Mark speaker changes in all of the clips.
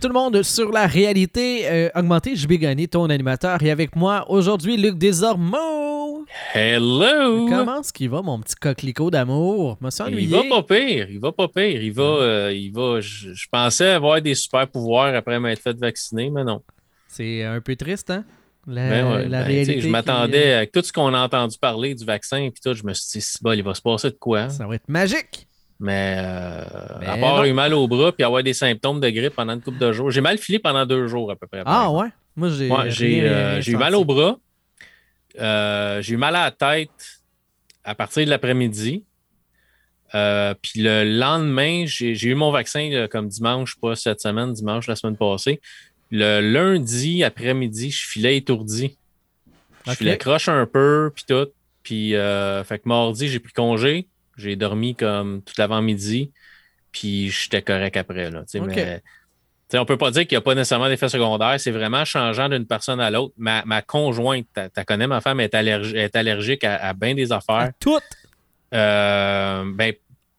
Speaker 1: Tout le monde sur la réalité euh, augmentée. Je vais gagner ton animateur et avec moi aujourd'hui Luc Desormeaux.
Speaker 2: Hello!
Speaker 1: Comment est-ce qu'il va mon petit coquelicot d'amour?
Speaker 2: Il va pas pire, il va pas pire. Il va, euh, il va. Je, je pensais avoir des super pouvoirs après m'être fait vacciner, mais non.
Speaker 1: C'est un peu triste, hein? La,
Speaker 2: Ben ouais,
Speaker 1: la
Speaker 2: ben,
Speaker 1: réalité.
Speaker 2: je
Speaker 1: qui-
Speaker 2: m'attendais avec tout ce qu'on a entendu parler du vaccin, puis tout, je me suis dit, si bon, il va se passer de quoi?
Speaker 1: Ça va être magique.
Speaker 2: Mais euh,
Speaker 1: Mais
Speaker 2: à part
Speaker 1: non.
Speaker 2: eu mal au bras puis avoir des symptômes de grippe pendant une couple de jours. J'ai mal filé pendant deux jours à peu près.
Speaker 1: Ah ouais? Moi, j'ai.
Speaker 2: Ouais, j'ai
Speaker 1: rien,
Speaker 2: euh, j'ai eu mal au bras. Euh, j'ai eu mal à la tête à partir de l'après-midi. Euh, puis le lendemain, j'ai j'ai eu mon vaccin là, comme dimanche, pas cette semaine, dimanche la semaine passée. Le lundi après-midi, je filais étourdi. Je filais croche un peu, puis tout. Puis, fait que mardi, j'ai pris congé. J'ai dormi comme tout l'avant-midi. Puis, j'étais correct après. Là, mais, on peut pas dire qu'il n'y a pas nécessairement d'effet secondaire. C'est vraiment changeant d'une personne à l'autre. Ma, ma conjointe, tu connais, ma femme, est, est allergique à, à bien des
Speaker 1: À
Speaker 2: affaires.
Speaker 1: tout.
Speaker 2: Euh, ben,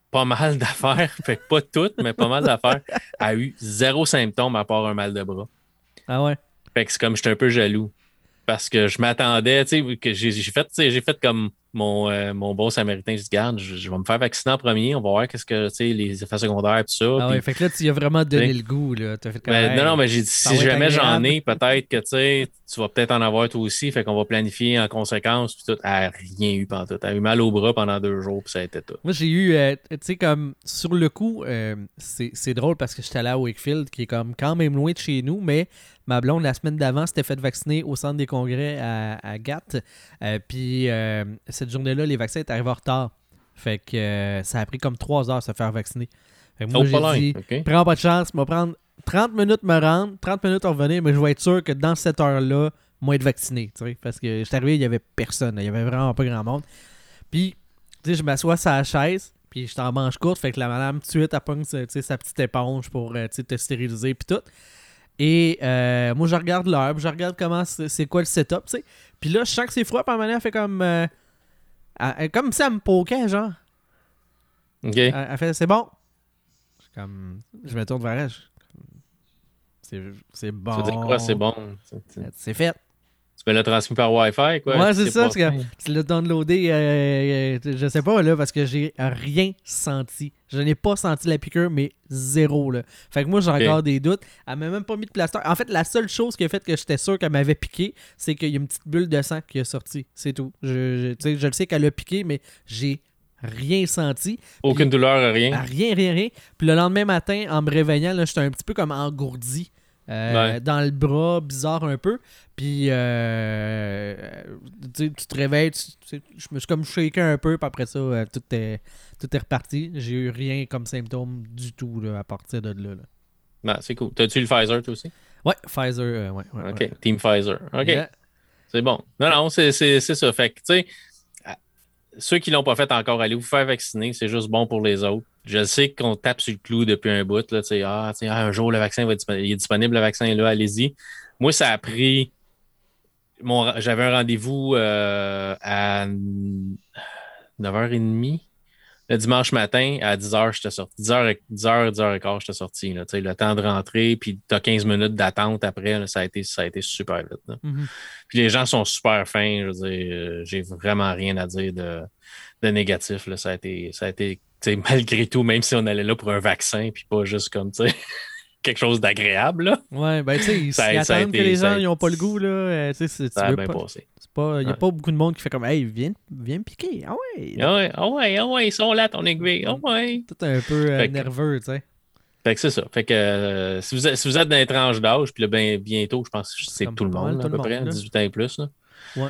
Speaker 2: pas mal d'affaires. fait que pas toutes, mais pas mal d'affaires. A eu zéro symptôme à part un mal de bras.
Speaker 1: Ah ouais?
Speaker 2: Fait que c'est comme j'étais un peu jaloux. Parce que je m'attendais, tu sais, que j'ai j'ai fait, tu sais, j'ai fait comme mon, euh, mon bon samaritain. Je dis, garde, je, je vais me faire vacciner en premier. On va voir qu'est-ce que, tu sais, les effets secondaires et tout ça.
Speaker 1: Ah ouais. Fait que là, tu y as vraiment donné
Speaker 2: T'sais.
Speaker 1: le goût. Là. T'as fait comme,
Speaker 2: ben,
Speaker 1: hey,
Speaker 2: non, non, mais j'ai dit, si jamais j'en ai, peut-être que, tu sais, tu vas peut-être en avoir toi aussi. Fait qu'on va planifier en conséquence. Puis tout. Elle rien eu pendant tout. Elle a eu mal au bras pendant deux jours, puis ça a été tout.
Speaker 1: Moi, j'ai eu, euh, tu sais, comme sur le coup, euh, c'est drôle parce que j'étais allé à Wakefield, qui est comme quand même loin de chez nous, mais ma blonde, la semaine d'avant, s'était fait vacciner au centre des congrès à, à Gap. Euh, Puis cette journée-là, les vaccins étaient arrivés en retard. Fait que ça a pris comme trois heures de se faire vacciner. Fait que moi,
Speaker 2: Oh,
Speaker 1: j'ai dit,
Speaker 2: OK?
Speaker 1: prends pas de chance, me prendre 30 minutes me rendre, 30 minutes revenir, mais je vais être sûr que dans cette heure-là, moi être vacciné, parce que j'étais arrivé, il y avait personne, il y avait vraiment pas grand monde. Puis, tu sais, je m'assois sur la chaise, puis je en manche courte, fait que la madame tout de suite, elle pogne tu sais, sa petite éponge pour euh, te stériliser, puis tout. Et euh, moi, je regarde l'heure, puis je regarde comment c'est quoi le setup, tu sais. Puis là, je sens que c'est froid, puis à elle fait comme. euh, elle- comme si elle me poquait, genre.
Speaker 2: OK.
Speaker 1: Elle, elle fait c'est bon. Je comme. Je me tourne vers elle. je C'est bon.
Speaker 2: Ça veut dire quoi? C'est bon.
Speaker 1: C'est fait.
Speaker 2: Tu me l'as transmis par Wi-Fi, quoi?
Speaker 1: Ouais, c'est ça, que tu l'as downloadé, euh, euh, je sais pas, là, parce que j'ai rien senti. Je n'ai pas senti la piqûre, mais zéro, là. Fait que moi, j'ai encore des doutes. Elle m'a même pas mis de plaster. En fait, la seule chose qui a fait que j'étais sûr qu'elle m'avait piqué, c'est qu'il y a une petite bulle de sang qui a sorti. C'est tout. Je, je, le sais qu'elle a piqué, mais j'ai rien senti.
Speaker 2: Aucune douleur, rien.
Speaker 1: Rien, rien, rien. Puis le lendemain matin, en me réveillant, là, j'étais un petit peu comme engourdi. Euh,
Speaker 2: Ouais.
Speaker 1: Dans le bras, bizarre un peu. Puis euh, tu sais, tu te réveilles, tu- je me suis comme shaké un peu, puis après ça, euh, tout, est, tout est reparti. J'ai eu rien comme symptôme du tout là, à partir de là. là.
Speaker 2: Ben, c'est cool. T'as-tu le Pfizer, toi aussi?
Speaker 1: Ouais, Pfizer, euh, ouais. ouais,
Speaker 2: OK.
Speaker 1: ouais.
Speaker 2: Team Pfizer. OK.
Speaker 1: Yeah.
Speaker 2: C'est bon. Non, non, c'est ça. Fait que, tu sais, ceux qui l'ont pas fait encore, allez vous faire vacciner. C'est juste bon pour les autres. Je sais qu'on tape sur le clou depuis un bout. Là, tu sais, ah, tu sais, ah, un jour, le vaccin va être disponible. Il est disponible, le vaccin est là, allez-y. Moi, ça a pris. mon- J'avais un rendez-vous euh, à 9h30 le dimanche matin à 10h, j'étais sorti. 10h, 10h, 10h15, j'étais sorti. Là, le temps de rentrer, puis tu as 15 minutes d'attente après. là, ça, a été, ça a été super vite.
Speaker 1: Mhm.
Speaker 2: Puis les gens sont super fins. Je veux dire, euh, j'ai vraiment rien à dire de, de négatif. Là. Ça a été, ça a été malgré tout, même si on allait là pour un vaccin, puis pas juste comme quelque chose d'agréable, là,
Speaker 1: Ouais, ben tu sais, ils attendent que les gens n'ont pas le goût, là. euh, tu sais,
Speaker 2: ça a bien
Speaker 1: pas-
Speaker 2: passé.
Speaker 1: Il n'y a pas beaucoup de monde qui fait comme Hey, viens, viens me piquer. Ah ouais.
Speaker 2: Ah ouais, ah ouais, ah ils sont là, ton aiguille. Ah ouais.
Speaker 1: Tout un peu euh, nerveux, tu sais.
Speaker 2: Fait que c'est ça. Fait que euh, si, vous êtes, si vous êtes dans les tranches d'âge, puis là, ben, bientôt, je pense que c'est tout le monde, là, à peu près,
Speaker 1: monde, là.
Speaker 2: 18 ans et plus. Là.
Speaker 1: Ouais.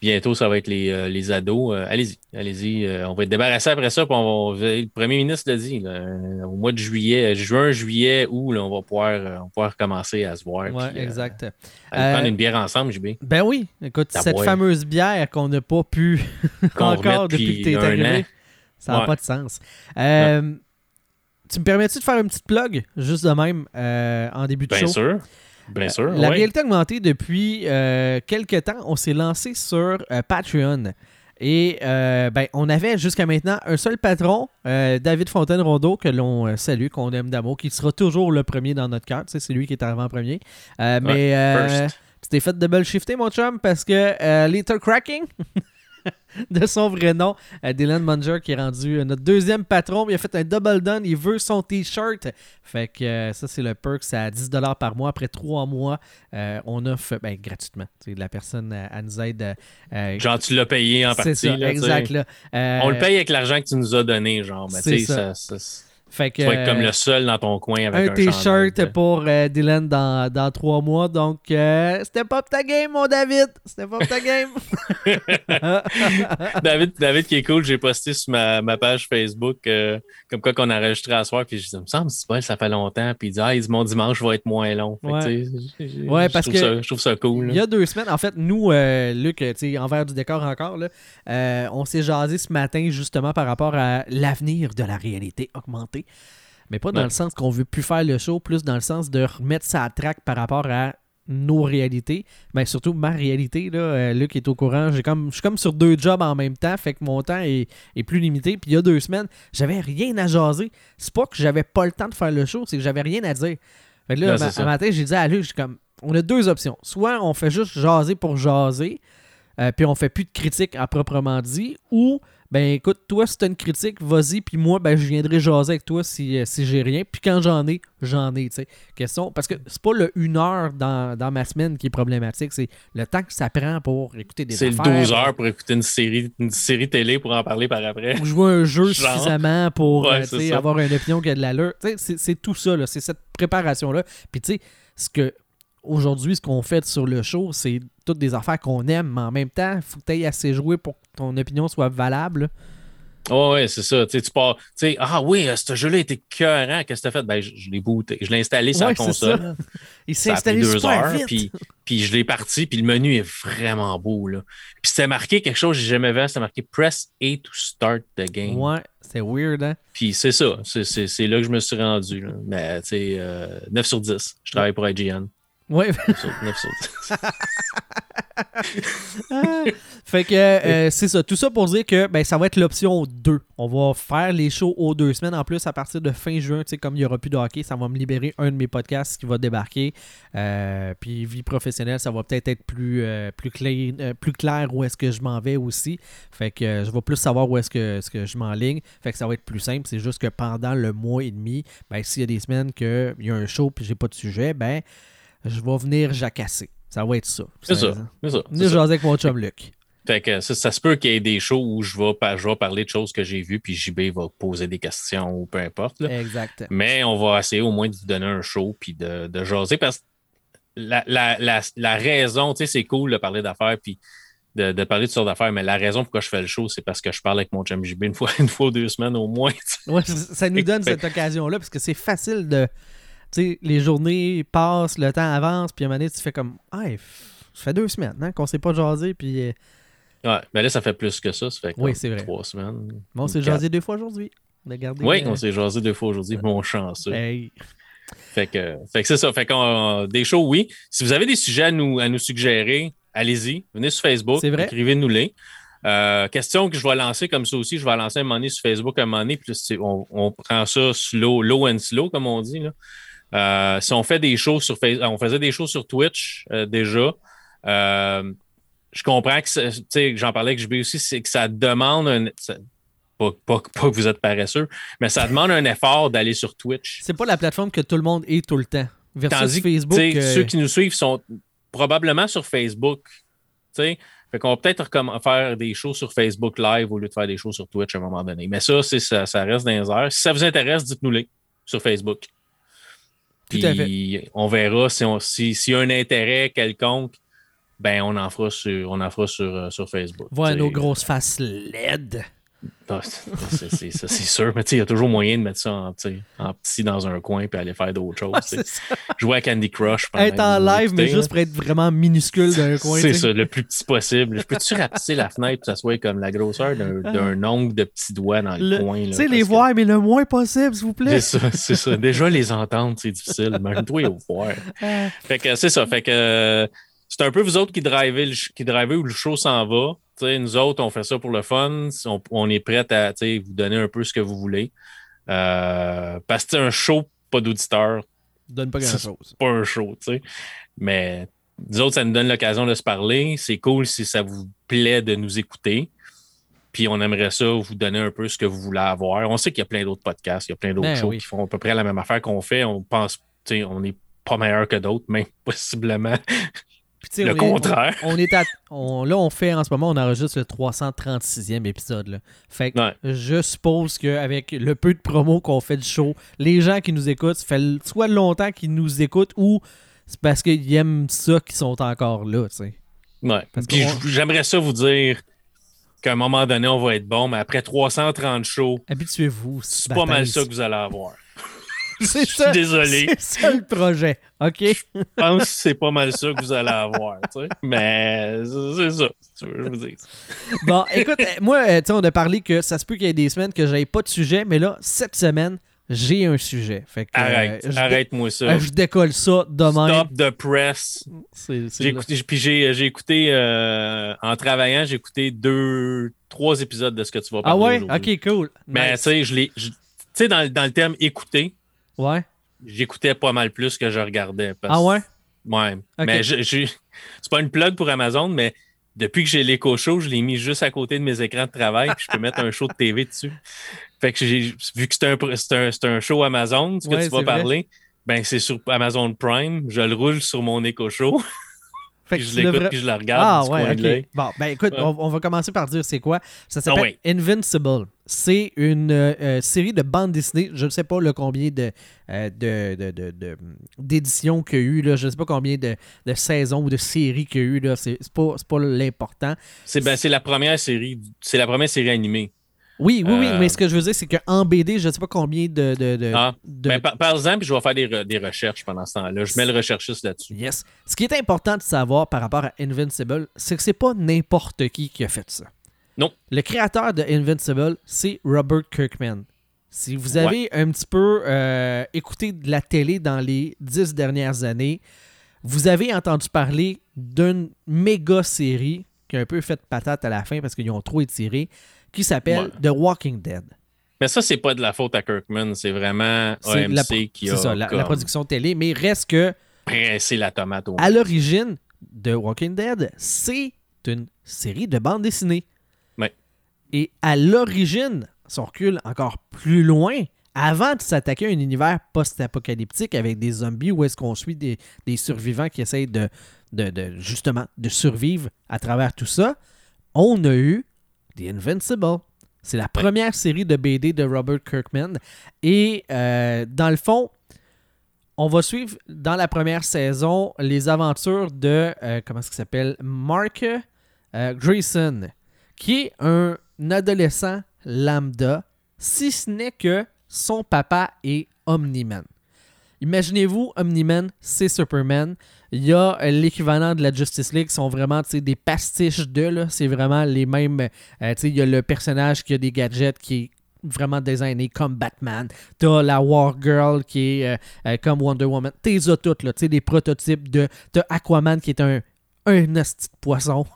Speaker 2: Bientôt, ça va être les, euh, les ados. Euh, allez-y, allez-y. Euh, on va être débarrassé après ça, on va, le premier ministre l'a dit, là, au mois de juillet, juin, juillet, août, là, on, va pouvoir, on va pouvoir commencer à se voir. Euh,
Speaker 1: exact.
Speaker 2: aller prendre une bière ensemble, JB.
Speaker 1: Ben oui, écoute, cette
Speaker 2: boire.
Speaker 1: fameuse bière qu'on n'a pas pu encore depuis que tu es arrivé,
Speaker 2: an.
Speaker 1: ça n'a
Speaker 2: Ouais.
Speaker 1: pas de sens. Tu me permets-tu de faire une petite plug, juste de même, euh, en début de
Speaker 2: Bien
Speaker 1: show?
Speaker 2: sûr. Bien sûr.
Speaker 1: La
Speaker 2: ouais.
Speaker 1: réalité augmentée, depuis euh, quelques temps, on s'est lancé sur euh, Patreon. Et euh, ben, on avait jusqu'à maintenant un seul patron, euh, David Fontaine-Rondeau, que l'on euh, salue, qu'on aime d'amour, qui sera toujours le premier dans notre cœur. Tu sais, c'est lui qui est arrivé en premier. Euh, mais euh, tu t'es fait double shifter, mon chum, parce que euh, Little Cracking, de son vrai nom, euh, Dylan Munger, qui est rendu euh, notre deuxième patron, il a fait un double done, il veut son t-shirt. Fait que euh, ça, c'est le perk, c'est à 10$ par mois. Après trois mois, euh, on offre ben, gratuitement. La personne, elle nous aide. euh,
Speaker 2: Genre, tu l'as payé en
Speaker 1: c'est
Speaker 2: partie.
Speaker 1: ça,
Speaker 2: là,
Speaker 1: exact. Là. Euh,
Speaker 2: On le paye avec l'argent que tu nous as donné, genre.
Speaker 1: C'est ça- Fait que,
Speaker 2: tu vas être comme
Speaker 1: euh,
Speaker 2: le seul dans ton coin avec
Speaker 1: un
Speaker 2: un,
Speaker 1: t-shirt pour euh, Dylan dans, dans trois mois. Donc, euh, c'était pas ta game, mon David. C'était pas ta game.
Speaker 2: David, David qui est cool, j'ai posté sur ma, ma page Facebook euh, comme quoi qu'on a enregistré à soir. Puis je dis, il me semble, c'est pas, ça fait longtemps. Puis il dit, ah, il dit, mon dimanche va être moins long. Fait que,
Speaker 1: Ouais. Ouais,
Speaker 2: je
Speaker 1: parce que
Speaker 2: ça- je trouve ça cool.
Speaker 1: Il y a deux semaines, en fait, nous, Luc, envers du décor encore, là, on s'est jasé ce matin justement par rapport à l'avenir de la réalité augmentée. Mais pas dans
Speaker 2: Ouais.
Speaker 1: le sens qu'on veut plus faire le show, plus dans le sens de remettre ça à track par rapport à nos réalités. Mais surtout ma réalité, là, euh, Luc est au courant. J'ai comme, je suis comme sur deux jobs en même temps, fait que mon temps est, est plus limité. Puis il y a deux semaines, j'avais rien à jaser. C'est pas que j'avais pas le temps de faire le show, c'est que j'avais rien à dire. Fait que là, ma- un matin, j'ai dit à Luc, j'ai comme, on a deux options. Soit on fait juste jaser pour jaser, euh, puis on fait plus de critiques à proprement dit, ou ben écoute, toi si t'as une critique, vas-y, puis moi ben je viendrai jaser avec toi si, euh, si j'ai rien. Puis quand j'en ai, j'en ai, tu sais. Question, parce que c'est pas le une heure dans, dans ma semaine qui est problématique, c'est le temps que ça prend pour écouter des
Speaker 2: C'est le
Speaker 1: affaires.
Speaker 2: 12 heures pour écouter une série, une série télé pour en parler par après.
Speaker 1: Pour jouer un jeu
Speaker 2: Genre.
Speaker 1: suffisamment pour
Speaker 2: Ouais,
Speaker 1: euh, avoir une opinion qui a de l'allure. Tu sais, C'est c'est tout ça, là. c'est cette préparation-là. Puis tu sais, ce que aujourd'hui, ce qu'on fait sur le show, c'est toutes des affaires qu'on aime, mais en même temps, il faut que tu aies assez joué pour que ton opinion soit valable.
Speaker 2: Ouais, ouais, c'est ça. Tu pars, tu sais, ah oui, euh, ce jeu-là était cœurant. Qu'est-ce que t'as fait? Ben, je, je l'ai booté. Je l'ai installé sur
Speaker 1: Ouais,
Speaker 2: la console.
Speaker 1: Il s'est installé
Speaker 2: deux
Speaker 1: super
Speaker 2: heures,
Speaker 1: vite.
Speaker 2: puis, puis je l'ai parti, puis le menu est vraiment beau. Là. Puis c'était marqué quelque chose que j'ai jamais vu, c'était marqué Press A to start the game.
Speaker 1: Ouais, c'est weird, hein?
Speaker 2: Puis c'est ça, c'est, là que je me suis rendu. là. Mais tu sais, euh, 9 sur 10. Je travaille pour IGN.
Speaker 1: Ouais.
Speaker 2: 9 sur, 9 sur 10.
Speaker 1: Ah. fait que euh, c'est ça. Tout ça pour dire que ben, ça va être l'option 2. On va faire les shows aux deux semaines. En plus, à partir de fin juin, comme il n'y aura plus de hockey, ça va me libérer un de mes podcasts qui va débarquer. Euh, puis vie professionnelle, ça va peut-être être plus, euh, plus, clean- euh, plus clair où est-ce que je m'en vais aussi. Fait que je vais plus savoir où est-ce que, ce que je m'enligne. Fait que ça va être plus simple. C'est juste que pendant le mois et demi, ben, s'il y a des semaines qu'il y a un show puis j'ai pas de sujet, ben je vais venir jacasser. Ça va être ça.
Speaker 2: C'est ça. C'est ça.
Speaker 1: Venir jaser avec mon chum Luc.
Speaker 2: Fait que ça, ça se peut qu'il y ait des shows où je vais, pa- je vais parler de choses que j'ai vues, puis JB va poser des questions ou peu importe. là.
Speaker 1: Exact.
Speaker 2: Mais on va essayer au moins de vous donner un show puis de, de jaser parce que la, la, la, la raison, tu sais, c'est cool de parler d'affaires puis de, de parler de sortes d'affaires, mais la raison pourquoi je fais le show, c'est parce que je parle avec mon chum JB une fois, une fois ou deux semaines au moins.
Speaker 1: Ouais, ça nous donne cette occasion-là parce que c'est facile de. Sais, les journées passent, le temps avance, puis à un moment donné, tu fais comme. F- ça fait deux semaines hein, qu'on s'est pas jasé, puis. euh,
Speaker 2: Ouais, mais là, ça fait plus que ça. Ça fait
Speaker 1: Oui,
Speaker 2: comme
Speaker 1: c'est vrai.
Speaker 2: trois semaines.
Speaker 1: bon, on s'est jasé deux fois aujourd'hui. On a gardé.
Speaker 2: Oui,
Speaker 1: euh,
Speaker 2: on s'est jasé deux fois aujourd'hui, mon chanceux.
Speaker 1: hey,
Speaker 2: Fait que, fait que c'est ça. Fait qu'on des shows, oui. Si vous avez des sujets à nous, à nous suggérer, allez-y. Venez sur Facebook.
Speaker 1: C'est vrai.
Speaker 2: Écrivez-nous-les. Euh, question que je vais lancer comme ça aussi. Je vais lancer un moment donné sur Facebook un moment donné. Puis on, on prend ça slow, low and slow, comme on dit. Là. Euh, si on fait des shows sur Facebook, on faisait des shows sur Twitch euh, déjà. Euh, je comprends que, j'en parlais avec JB aussi, c'est que ça demande un. ça- pas, pas- pas que vous êtes paresseux, mais ça demande un effort d'aller sur Twitch.
Speaker 1: C'est pas la plateforme que tout le monde est tout le temps. Versus
Speaker 2: Tandis
Speaker 1: Facebook.
Speaker 2: ceux qui nous suivent sont probablement sur Facebook. tu sais. Fait qu'on va peut-être faire des shows sur Facebook Live au lieu de faire des shows sur Twitch à un moment donné. Mais ça, ça, ça reste dans les airs. Si ça vous intéresse, dites-nous-les sur Facebook.
Speaker 1: Tout à
Speaker 2: Puis on verra si on- si- s'il y a un intérêt quelconque, ben on en fera sur, on en fera sur, euh, sur Facebook.
Speaker 1: Voir
Speaker 2: sais.
Speaker 1: nos grosses faces LED.
Speaker 2: Ah, c'est- c'est ça, c'est sûr. Mais il y a toujours moyen de mettre ça en, petit dans un coin puis aller faire d'autres choses. Jouer à Candy Crush.
Speaker 1: Être en live, mais juste pour être vraiment minuscule d'un coin.
Speaker 2: C'est ça, le plus petit possible. Je peux-tu rapetisser la fenêtre pour que ça soit comme la grosseur d'un d'un ongle de petits doigts dans le,
Speaker 1: Le-
Speaker 2: coin?
Speaker 1: Tu sais, les
Speaker 2: que-
Speaker 1: voir, mais le moins possible, s'il vous plaît.
Speaker 2: C'est ça, c'est ça. Déjà, les entendre, c'est difficile. Imagine-toi les voir.
Speaker 1: Ah.
Speaker 2: Fait que c'est ça. Fait que euh, c'est un peu vous autres qui drivez, le qui drivez où le show s'en va. Nous autres, on fait ça pour le fun. On, on est prêt à vous donner un peu ce que vous voulez. Euh, parce que c'est un show, pas d'auditeur,
Speaker 1: Donne pas grand-chose.
Speaker 2: pas un show, tu sais. Mais nous autres, ça nous donne l'occasion de se parler. C'est cool si ça vous plaît de nous écouter. Puis on aimerait ça vous donner un peu ce que vous voulez avoir. On sait qu'il y a plein d'autres podcasts, il y a plein d'autres
Speaker 1: Ben
Speaker 2: shows
Speaker 1: oui.
Speaker 2: qui font à peu près la même affaire qu'on fait. On pense, on n'est pas meilleur que d'autres, même possiblement
Speaker 1: Puis,
Speaker 2: le
Speaker 1: on est-
Speaker 2: contraire.
Speaker 1: On, est à- on- là, on fait en ce moment, on enregistre le 336e épisode. Là. Fait que
Speaker 2: Ouais.
Speaker 1: je suppose qu'avec le peu de promo qu'on fait du show, les gens qui nous écoutent, ça fait soit longtemps qu'ils nous écoutent ou c'est parce qu'ils aiment ça qu'ils sont encore là.
Speaker 2: Ouais.
Speaker 1: Parce
Speaker 2: Puis j'aimerais ça vous dire qu'à un moment donné, on va être bon, mais après 330 shows,
Speaker 1: Habituez-vous.
Speaker 2: c'est pas mal ça que vous allez avoir.
Speaker 1: C'est ça.
Speaker 2: désolé.
Speaker 1: C'est ça le projet. OK?
Speaker 2: Je pense que c'est pas mal ça que vous allez avoir. tu sais. Mais c'est ça. je vous dis.
Speaker 1: Bon, écoute, euh, moi, euh, on a parlé que ça se peut qu'il y ait des semaines que j'avais pas de sujet, mais là, cette semaine, j'ai un sujet. Fait que, euh,
Speaker 2: Arrête,
Speaker 1: dé-
Speaker 2: arrête-moi ça.
Speaker 1: euh, je décolle ça de même.
Speaker 2: Stop the press.
Speaker 1: C'est- c'est
Speaker 2: J'ai écouté, puis j'ai, j'ai écouté, euh, en travaillant, j'ai écouté deux, trois épisodes de ce que tu vas
Speaker 1: Ah
Speaker 2: parler
Speaker 1: ouais?
Speaker 2: aujourd'hui.
Speaker 1: Ok, cool.
Speaker 2: Mais
Speaker 1: Nice.
Speaker 2: tu sais, je l'ai, tu sais, dans, dans le terme écouter,
Speaker 1: Ouais.
Speaker 2: j'écoutais pas mal plus que je regardais. parce-
Speaker 1: Ah ouais?
Speaker 2: Ouais. Mais je, je- c'est pas une plug pour Amazon, mais depuis que j'ai l'écho show, je l'ai mis juste à côté de mes écrans de travail, puis je peux mettre un show de TV dessus. Fait que j'ai, vu que c'est un, c'est un, c'est un show Amazon, ce que
Speaker 1: Ouais,
Speaker 2: tu vas
Speaker 1: vrai.
Speaker 2: parler, ben c'est sur Amazon Prime, je le roule sur mon écho show,
Speaker 1: Fait
Speaker 2: puis
Speaker 1: que
Speaker 2: je l'écoute,
Speaker 1: devrais-
Speaker 2: puis je le regarde
Speaker 1: Ah
Speaker 2: du
Speaker 1: ouais,
Speaker 2: coin.
Speaker 1: Bon, ben écoute,
Speaker 2: Ouais.
Speaker 1: on, on va commencer par dire c'est quoi. Ça s'appelle
Speaker 2: Ah ouais.
Speaker 1: Invincible. C'est une euh, série de bandes dessinées. Je ne sais pas le combien de, euh, de, d'éditions qu'il y a eu. Là. Je ne sais pas combien de, de saisons ou de séries qu'il y a eu. Là. C'est, pas, pas l'important.
Speaker 2: C'est, ben, c'est la première série, c'est la première série animée.
Speaker 1: Oui, oui, oui,
Speaker 2: Euh,
Speaker 1: mais ce que je veux dire, c'est qu'en BD, je ne sais pas combien de. de, de-
Speaker 2: Ah,
Speaker 1: de-
Speaker 2: Ben, par, par exemple, je vais faire des, re- des recherches pendant ce temps-là. Je mets le recherchiste là-dessus.
Speaker 1: Yes. Ce qui est important de savoir par rapport à Invincible, c'est que c'est pas n'importe qui qui a fait ça.
Speaker 2: Non.
Speaker 1: Le créateur de Invincible, c'est Robert Kirkman. Si vous avez un petit peu euh, écouté de la télé dans les dix dernières années, vous avez entendu parler d'une méga série qui a un peu fait patate à la fin parce qu'ils ont trop étiré, qui s'appelle
Speaker 2: Ouais.
Speaker 1: The Walking Dead.
Speaker 2: Mais ça, c'est pas de la faute à Kirkman, c'est vraiment
Speaker 1: C'est
Speaker 2: AMC
Speaker 1: la-
Speaker 2: qui
Speaker 1: C'est
Speaker 2: a
Speaker 1: ça, la, production télé, mais reste que
Speaker 2: pressé la tomate au
Speaker 1: à l'origine de Walking Dead, c'est une série de bandes dessinées.
Speaker 2: Ouais.
Speaker 1: Et à l'origine, si on recule encore plus loin, avant de s'attaquer à un univers post-apocalyptique avec des zombies où est-ce qu'on suit des, des survivants qui essayent de, de- de- justement de survivre à travers tout ça, on a eu The Invincible. C'est la première série de BD de Robert Kirkman. Et euh, dans le fond, on va suivre dans la première saison les aventures de, euh, comment est-ce qu'il s'appelle, Mark euh, Grayson, qui est un adolescent lambda, si ce n'est que son papa est Omni-Man. Imaginez-vous, Omni-Man, c'est Superman. Il y a euh, l'équivalent de la Justice League, qui sont vraiment des pastiches de. C'est vraiment les mêmes. euh, il y a le personnage qui a des gadgets qui est vraiment designé comme Batman. T'as la War Girl qui est euh, euh, comme Wonder Woman. T'es toutes, là. Des prototypes de. T'as Aquaman qui est un. Un poisson.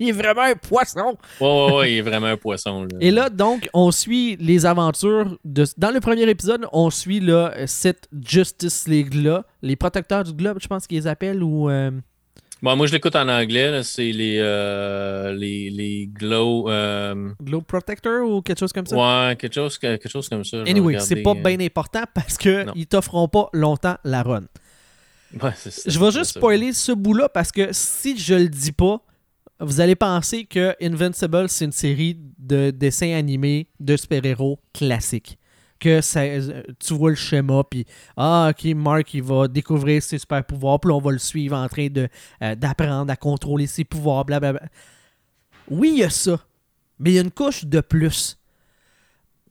Speaker 1: Il est vraiment un poisson.
Speaker 2: Ouais, ouais, ouais, il est vraiment un poisson. Là.
Speaker 1: Et là, donc, on suit les aventures de. Dans le premier épisode, on suit là, cette Justice League-là, les protecteurs du globe, je pense qu'ils les appellent, ou. euh,
Speaker 2: Bon, moi, je l'écoute en anglais. C'est les, euh, les, les Glow. euh,
Speaker 1: Globe Protector ou quelque chose comme ça?
Speaker 2: ouais, quelque chose, que- quelque chose comme ça.
Speaker 1: Anyway, c'est pas
Speaker 2: euh,
Speaker 1: bien important parce que
Speaker 2: Non.
Speaker 1: ils t'offront pas longtemps la run.
Speaker 2: ouais, c'est ça,
Speaker 1: Je vais juste
Speaker 2: ça.
Speaker 1: spoiler ce bout-là parce que si je le dis pas, vous allez penser que Invincible, c'est une série de dessins animés de super-héros classiques. Que ça, tu vois le schéma, puis ah, ok, Mark, il va découvrir ses super-pouvoirs, puis on va le suivre en train euh, d'apprendre à contrôler ses pouvoirs, blablabla. Oui, il y a ça, mais il y a une couche de plus.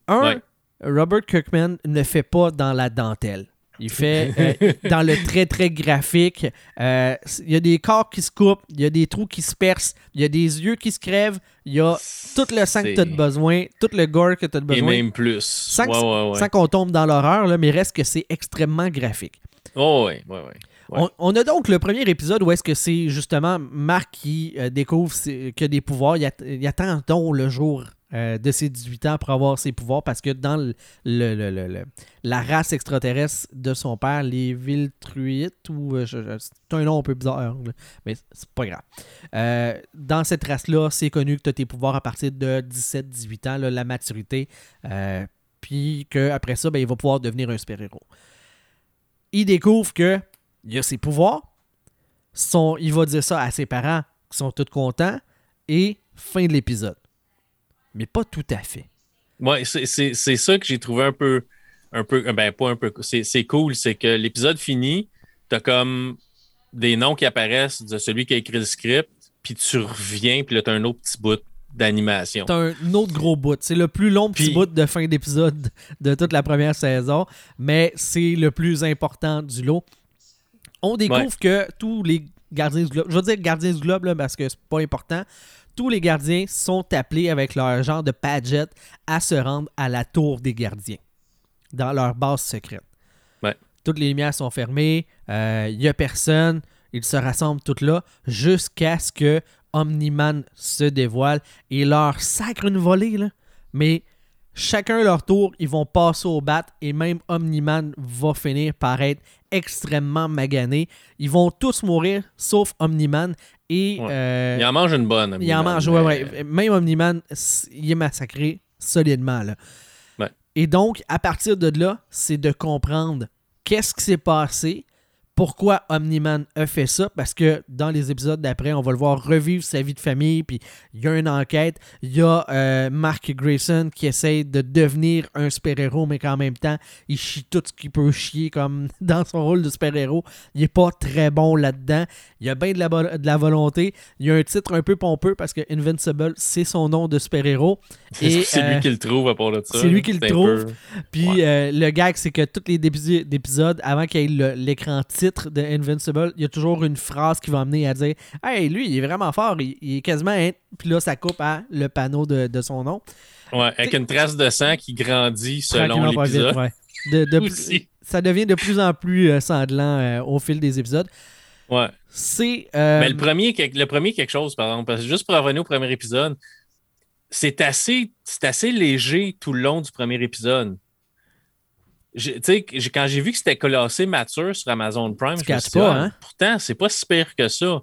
Speaker 1: Un,
Speaker 2: Ouais.
Speaker 1: Robert Kirkman ne fait pas dans la dentelle. Il fait euh, dans le très très graphique. Euh, Il y a des corps qui se coupent, il y a des trous qui se percent, il y a des yeux qui se crèvent, il y a tout le sang que tu as besoin, tout le gore que tu as
Speaker 2: Et
Speaker 1: besoin.
Speaker 2: même plus.
Speaker 1: Sans, que-
Speaker 2: ouais, ouais, ouais.
Speaker 1: sans qu'on tombe dans l'horreur, là, mais reste que c'est extrêmement graphique.
Speaker 2: Oh, ouais, ouais, ouais. Ouais.
Speaker 1: On, on a donc le premier épisode où est-ce que c'est justement Marc qui euh, découvre qu'il a des pouvoirs. Il, att- il attend donc le jour euh, de ses 18 ans pour avoir ses pouvoirs parce que dans le, la race extraterrestre de son père, les Viltruites, ou euh, c'est un nom un peu bizarre, mais c'est pas grave. Euh, dans cette race-là, c'est connu que tu as tes pouvoirs à partir de 17-18 ans, la maturité. Puis qu'après ça, ben, il va pouvoir devenir un super-héros. Il découvre que il a ses pouvoirs. Son, il va dire ça à ses parents qui sont tous contents. Et fin de l'épisode. Mais pas tout à fait.
Speaker 2: Ouais, c'est- c'est c'est ça que j'ai trouvé un peu, un peu, ben pas un peu, c'est c'est cool, c'est que l'épisode finit, t'as comme des noms qui apparaissent de celui qui a écrit le script, puis tu reviens, puis là t'as un autre petit bout d'animation.
Speaker 1: C'est un autre gros bout. C'est le plus long petit bout de fin d'épisode de toute la première saison, mais c'est le plus important du lot. On découvre
Speaker 2: Ouais.
Speaker 1: que tous les gardiens du globe, je veux dire gardiens du globe là, parce que c'est pas important, tous les gardiens sont appelés avec leur genre de padget à se rendre à la tour des gardiens, dans leur base secrète.
Speaker 2: Ouais.
Speaker 1: Toutes les lumières sont fermées, il n'y a personne, ils se rassemblent tous là jusqu'à ce que Omniman se dévoile et leur sacre une volée, là. Mais chacun leur tour, ils vont passer au bat et même Omniman va finir par être extrêmement magané. Ils vont tous mourir sauf Omniman et
Speaker 2: Ouais.
Speaker 1: euh,
Speaker 2: Il en mange une bonne.
Speaker 1: il en mange, ouais,
Speaker 2: mais-
Speaker 1: ouais. Même Omniman, il est massacré solidement. Là. Et donc, à partir de là, c'est de comprendre qu'est-ce qui s'est passé, pourquoi Omniman a fait ça, parce que dans les épisodes d'après, on va le voir revivre sa vie de famille, puis il y a une enquête, il y a euh, Mark Grayson qui essaie de devenir un super-héros, mais qu'en même temps, il chie tout ce qu'il peut chier comme dans son rôle de super-héros. Il est pas très bon là-dedans. Il y a bien de la, de la volonté. Il y a un titre un peu pompeux parce que Invincible, c'est son nom de super-héros. Et,
Speaker 2: c'est
Speaker 1: euh,
Speaker 2: lui qui le trouve à part de ça.
Speaker 1: c'est lui qui le trouve.
Speaker 2: peu-
Speaker 1: Puis
Speaker 2: Ouais.
Speaker 1: euh, le gag, c'est que tous les débuts d'épisodes, avant qu'il y ait l'écran titre de Invincible, il y a toujours une phrase qui va amener à dire Hey, lui, il est vraiment fort, il, il est quasiment. Puis là, ça coupe à le panneau de, de son nom.
Speaker 2: Ouais, avec une trace de sang qui grandit selon l'épisode.
Speaker 1: ouais. De- de plus-
Speaker 2: Aussi.
Speaker 1: ça devient de plus en plus euh, sanglant euh, au fil des épisodes.
Speaker 2: Ouais.
Speaker 1: C'est. euh,
Speaker 2: Mais le premier, le premier quelque chose, par exemple, parce que juste pour revenir au premier épisode, c'est assez, c'est assez léger tout le long du premier épisode. Tu sais, quand j'ai vu que c'était classé mature sur Amazon Prime, je me suis dit,
Speaker 1: pas,
Speaker 2: ah,
Speaker 1: hein?
Speaker 2: pourtant, c'est pas si pire que ça.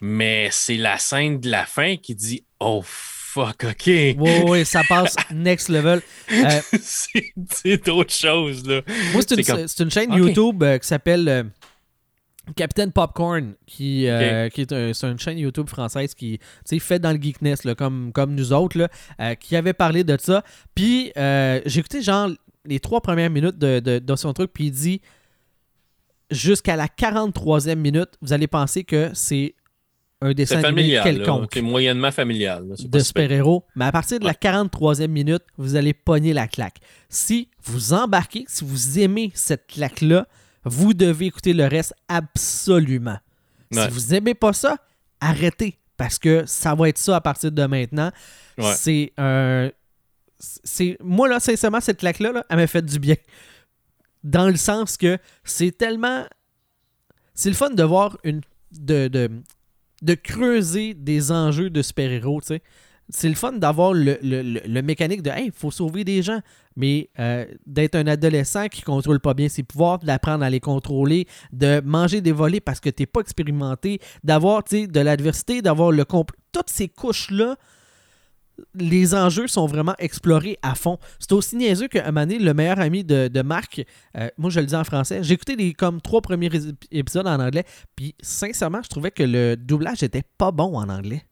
Speaker 2: Mais c'est la scène de la fin qui dit Oh fuck, ok.
Speaker 1: Ouais, ouais, ça passe next level. Euh,
Speaker 2: c'est d'autres choses, là.
Speaker 1: Moi, c'est une,
Speaker 2: comme-
Speaker 1: chaîne. YouTube euh, qui s'appelle euh, Capitaine Popcorn, qui, euh, qui est, un- une chaîne YouTube française qui fait dans le geekness, là, comme, comme nous autres, là, qui avait parlé de ça. Puis, j'ai écouté genre les trois premières minutes de, de, de son truc, puis il dit jusqu'à la 43e minute, vous allez penser que c'est un dessin animé
Speaker 2: familial. là.
Speaker 1: quelconque
Speaker 2: C'est moyennement familial. là.
Speaker 1: De super-héros, mais à partir de la 43e minute, vous allez pogner la claque. Si vous embarquez, si vous aimez cette claque-là, vous devez écouter le reste absolument. Si vous aimez pas ça, arrêtez, parce que ça va être ça à partir de maintenant.
Speaker 2: Ouais.
Speaker 1: C'est un... c'est Moi, là, sincèrement, cette claque-là, là, elle m'a fait du bien. Dans le sens que c'est tellement... C'est le fun de voir une... de, de, creuser des enjeux de super-héros. C'est le fun d'avoir le, mécanique de Hey, faut sauver des gens. Mais euh, d'être un adolescent qui contrôle pas bien ses pouvoirs, d'apprendre à les contrôler, de manger des volets parce que t'es pas expérimenté, d'avoir de l'adversité, d'avoir le compl- Toutes ces couches-là, les enjeux sont vraiment explorés à fond. C'est aussi niaiseux moment donné, le meilleur ami de, de Marc, euh, moi je le dis en français, j'ai écouté les comme trois premiers ép- épisodes en anglais, puis sincèrement, je trouvais que le doublage était pas bon en anglais.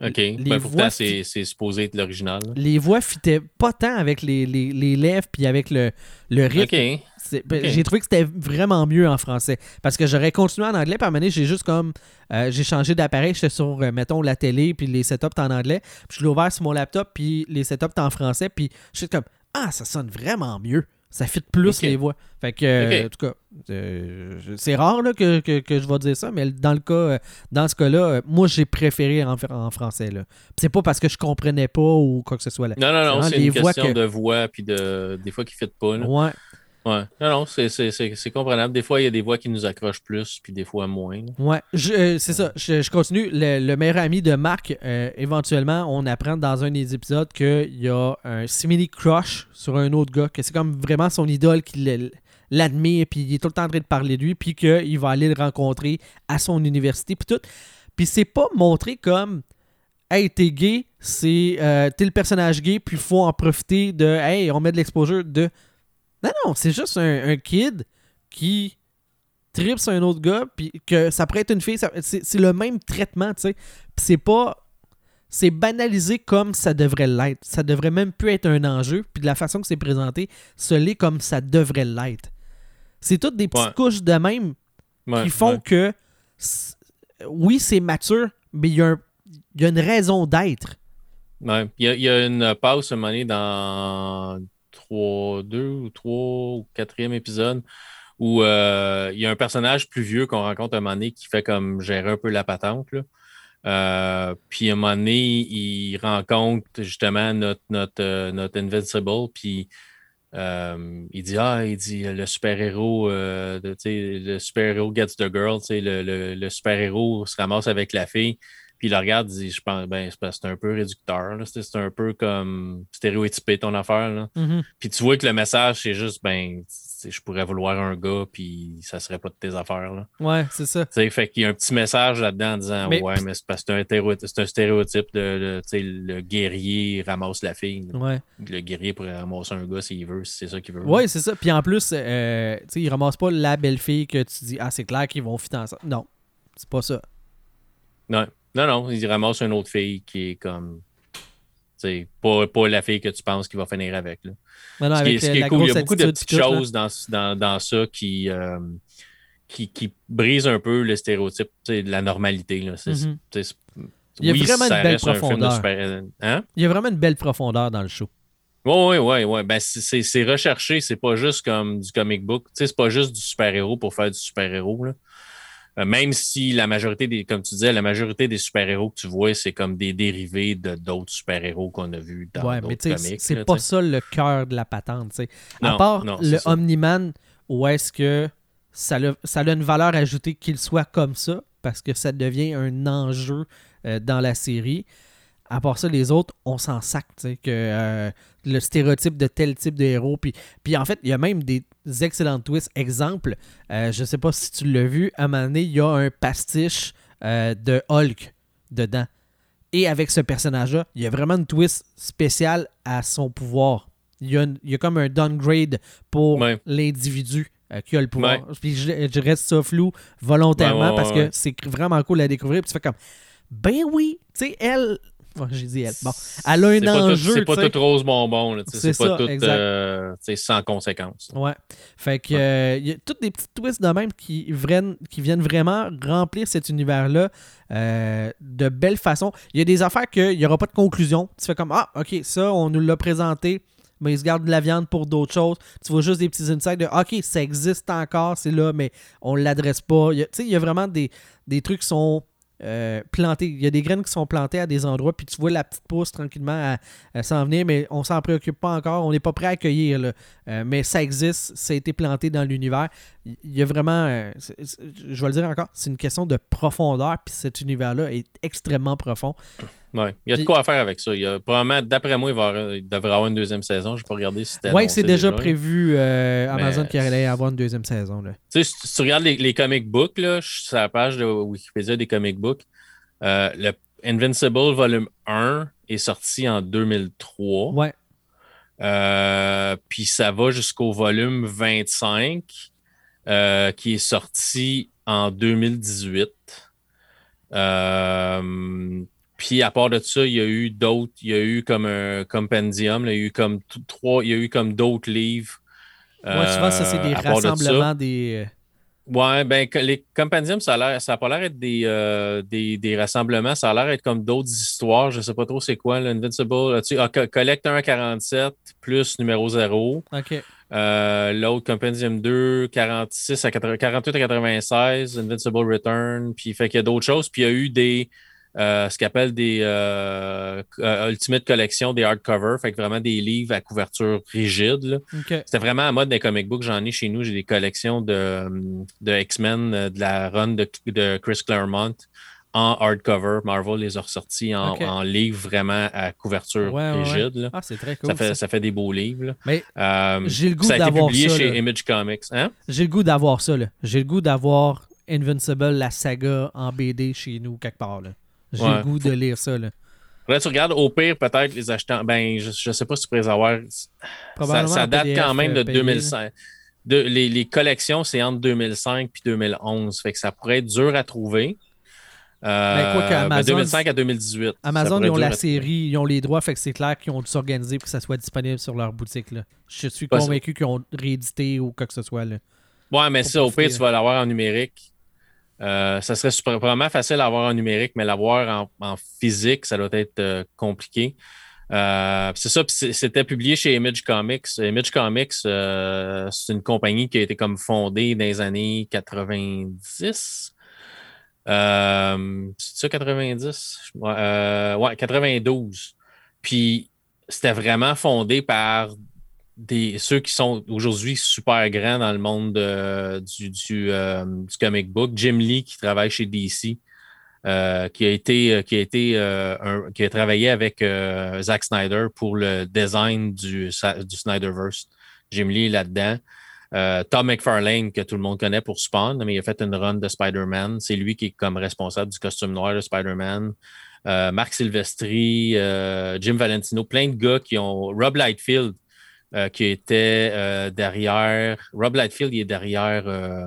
Speaker 2: OK.
Speaker 1: Les
Speaker 2: Ben,
Speaker 1: voix
Speaker 2: pourtant, c'est c'est supposé être l'original.
Speaker 1: Les voix fitaient pas tant avec les, les, les lèvres puis avec le, le rythme.
Speaker 2: OK.
Speaker 1: C'est- ben. J'ai trouvé que c'était vraiment mieux en français. Parce que j'aurais continué en anglais, puis à un moment donné, j'ai juste comme. euh, j'ai changé d'appareil, j'étais sur, euh, mettons, la télé, puis les setups en anglais. Puis je l'ai ouvert sur mon laptop, puis les setups en français, puis je suis comme. Ah, ça sonne vraiment mieux. Ça fit plus les voix. Fait que, euh, en tout cas, euh, c'est rare là, que, que- que je vais dire ça, mais dans le cas, euh, dans ce cas-là, moi j'ai préféré en, en français. Là. C'est pas parce que je comprenais pas ou quoi que ce soit. Là.
Speaker 2: Non, non, non, c'est une
Speaker 1: voix
Speaker 2: question
Speaker 1: que-
Speaker 2: de voix, puis de, des fois qui ne fit pas. là.
Speaker 1: Ouais.
Speaker 2: Ouais. Non, non, c'est comprenable. Des fois, il y a des voix qui nous accrochent plus, puis des fois moins.
Speaker 1: Ouais, euh, c'est ça. Je, continue. Le, meilleur ami de Marc, euh, éventuellement, on apprend dans un des épisodes qu'il y a un simili crush sur un autre gars, que c'est comme vraiment son idole qui l'admire, puis il est tout le temps en train de parler de lui, puis qu'il va aller le rencontrer à son université, puis tout. Puis c'est pas montré comme Hey, t'es gay, c'est euh, t'es le personnage gay, puis faut en profiter de Hey, on met de l'exposure de non, non, c'est juste un, kid qui tripe sur un autre gars, puis que ça pourrait être une fille. C'est le même traitement, tu sais. c'est pas. C'est banalisé comme ça devrait l'être. Ça devrait même plus être un enjeu. Puis de la façon que c'est présenté, ce l'est comme ça devrait l'être. C'est toutes des petites couches de même qui font que. Oui, c'est mature, mais il y, a une raison d'être.
Speaker 2: Il, y a, une pause, à un dans deux ou trois ou quatrième épisode où euh, il y a un personnage plus vieux qu'on rencontre à un moment donné qui fait comme gérer un peu la patente. Euh, puis à un moment donné, il rencontre justement notre, notre, euh, notre Invincible, puis il dit Ah, il dit le super-héros, le super-héros gets the girl, le, le super-héros se ramasse avec la fille. Puis il le regarde, dit, je pense, ben, c'est un peu réducteur. C'est un peu comme stéréotypé ton affaire. Là.
Speaker 1: Mm-hmm.
Speaker 2: Puis tu vois que le message, c'est juste, ben, je pourrais vouloir un gars, puis ça serait pas de tes affaires. Là.
Speaker 1: Ouais, c'est ça.
Speaker 2: sais fait qu'il y a un petit message là-dedans en disant, ouais, mais c'est parce que c'est un, stéréotype de, le guerrier ramasse la fille.
Speaker 1: Ouais.
Speaker 2: Le guerrier pourrait ramasser un gars s'il veut, si c'est ça qu'il veut.
Speaker 1: Ouais, c'est ça. Puis en plus, euh, tu sais, il ramasse pas la belle fille que tu dis, ah, c'est clair qu'ils vont fitter ensemble. Non, c'est pas ça.
Speaker 2: Non. Non, non, il ramasse une autre fille qui est comme. C'est pas, pas la fille que tu penses qu'il va finir avec. Là. ce, qui, est cool, il y a beaucoup de petites choses dans, dans, dans, ça qui, euh, qui, qui, brisent un peu le stéréotype de la normalité. Là.
Speaker 1: Mm-hmm. il y a vraiment une belle profondeur. Hein? Il y a vraiment une belle profondeur dans le show.
Speaker 2: Oui, oui, oui. Ouais. Ben, c'est recherché, c'est pas juste comme du comic book. C'est pas juste du super-héros pour faire du super-héros. Même si la majorité des, comme tu disais, la majorité des super-héros que tu vois, c'est comme des dérivés de d'autres super-héros qu'on a vus dans ouais, d'autres comics.
Speaker 1: C'est pas ça le cœur de la patente. T'sais. À part le Omni-Man, où est-ce que ça a, ça a une valeur ajoutée qu'il soit comme ça, parce que ça devient un enjeu euh, dans la série. À part ça, les autres, on s'en sac, que euh, le stéréotype de tel type de héros. Puis, puis en fait, il y a même des excellents twists. Exemple, euh, je sais pas si tu l'as vu, à un moment donné, il y a un pastiche euh, de Hulk dedans. Et avec ce personnage-là, il y a vraiment une twist spéciale à son pouvoir. Il y a, il y a comme un downgrade pour l'individu euh, qui a le pouvoir. Puis je, reste ça flou volontairement parce que c'est vraiment cool à découvrir. Puis tu fais comme, ben oui, tu sais, elle, j'ai dit elle. Bon, elle a un enjeu.
Speaker 2: C'est pas tout rose bonbon. C'est pas tout euh, sans conséquences.
Speaker 1: Ouais. Fait que euh, il y a toutes des petites twists de même qui, viennent, qui viennent vraiment remplir cet univers-là euh, de belle façon. Il y a des affaires qu'il n'y aura pas de conclusion. Tu fais comme Ah, ok, ça, on nous l'a présenté mais ils se gardent de la viande pour d'autres choses. Tu vois juste des petits insights de OK, ça existe encore, c'est là, mais on ne l'adresse pas. Tu sais, il y a vraiment des, des trucs qui sont euh, Il y a des graines qui sont plantées à des endroits, puis tu vois la petite pousse tranquillement s'en venir, mais on s'en préoccupe pas encore. On n'est pas prêt à accueillir. Euh, mais ça existe, ça a été planté dans l'univers. Il y a vraiment, euh, je vais le dire encore, c'est une question de profondeur, puis cet univers-là est extrêmement profond.
Speaker 2: Ouais. Il y a de quoi faire avec ça. Il y a, probablement, d'après moi, il, devrait avoir une deuxième saison. Je vais pas regarder si c'était.
Speaker 1: Oui, c'est déjà, prévu euh, Amazon qui allait avoir une deuxième saison. Là.
Speaker 2: Tu sais, si tu regardes les, les comic books, là, je suis sur la page de Wikipédia des comic books. Euh, le Invincible Volume 1 est sorti en 2003.
Speaker 1: Ouais.
Speaker 2: Euh, puis ça va jusqu'au volume 25 qui est sorti en 2018. Euh, puis à part de ça, il y a eu d'autres, il y a eu comme un compendium, il y a eu comme trois, il y a eu comme d'autres livres.
Speaker 1: Ouais, souvent, ça, c'est des euh, rassemblements des. Euh,
Speaker 2: ouais, ben les compendiums, ça a l'air, ça a pas l'air être des, euh, des, des, rassemblements, ça a l'air être comme d'autres histoires. Je sais pas trop c'est quoi, l'Invincible. Tu ah, collecte 1 à 47 plus numéro 0.
Speaker 1: OK.
Speaker 2: L'autre Compendium 2, 46 à 48 à 96, Invincible Return. Puis il fait qu'il y a d'autres choses. Puis il y a eu des euh, ce qu'ils appellent des euh, euh, Ultimate Collection, des hardcover, fait que vraiment des livres à couverture rigide. C'était vraiment à mode des comic books. J'en ai chez nous. J'ai des collections de, de X-Men, de la run de, de Chris Claremont en hardcover. Marvel les a ressortis en,
Speaker 1: Ok.
Speaker 2: en livre vraiment à couverture
Speaker 1: Ouais, ouais, ouais.
Speaker 2: rigide. là.
Speaker 1: Ah, c'est très cool.
Speaker 2: ça, fait,
Speaker 1: ça.
Speaker 2: ça fait des beaux livres. là.
Speaker 1: Mais
Speaker 2: Euh,
Speaker 1: j'ai le goût
Speaker 2: ça a été
Speaker 1: d'avoir
Speaker 2: publié
Speaker 1: ça.
Speaker 2: chez
Speaker 1: là.
Speaker 2: Image Comics. Hein?
Speaker 1: J'ai le goût d'avoir ça. J'ai le goût d'avoir Invincible, la saga en BD chez nous, quelque part. là. J'ai
Speaker 2: Ouais.
Speaker 1: le goût de lire ça. Là.
Speaker 2: Là, tu regardes, au pire, peut-être les achetants. Ben, je, je sais pas si tu pourrais les avoir. Ça,
Speaker 1: Probablement
Speaker 2: ça date
Speaker 1: PDF,
Speaker 2: quand même de
Speaker 1: euh, payé, là.
Speaker 2: 2005. De, les, les collections, c'est entre 2005 puis 2011. Fait que ça pourrait être dur à trouver. Euh,
Speaker 1: Ben, quoi
Speaker 2: ben,
Speaker 1: Amazon-
Speaker 2: 2005 à 2018. ça
Speaker 1: Amazon, ils ont la série, ils ont les droits, fait que c'est clair qu'ils ont dû s'organiser pour que ça soit disponible sur leur boutique. Là. Je suis
Speaker 2: Possible.
Speaker 1: convaincu qu'ils ont réédité ou quoi que ce soit. Là.
Speaker 2: Ouais, mais ça, au pire, tu vas l'avoir en numérique. Euh, ça serait super, vraiment facile à avoir en numérique, mais l'avoir en, physique, ça doit être euh, compliqué. Euh, c'est ça, c'était publié chez Image Comics. Image Comics, euh, c'est une compagnie qui a été comme fondée dans les années 90. Euh, c'est ça, 90? Ouais, euh, ouais, 92. Puis c'était vraiment fondé par ceux qui sont aujourd'hui super grands dans le monde euh, du, euh, du comic book. Jim Lee, qui travaille chez DC, euh, qui a été, qui a été qui a travaillé avec Zack Snyder pour le design du, du Snyderverse. Jim Lee là-dedans. Tom McFarlane, que tout le monde connaît pour Spawn, mais il a fait une run de Spider-Man. C'est lui qui est comme responsable du costume noir de Spider-Man. Marc Silvestri, Jim Valentino, plein de gars qui ont. Rob Lightfield, euh, qui était euh, derrière. Rob Lightfield, il est derrière. euh,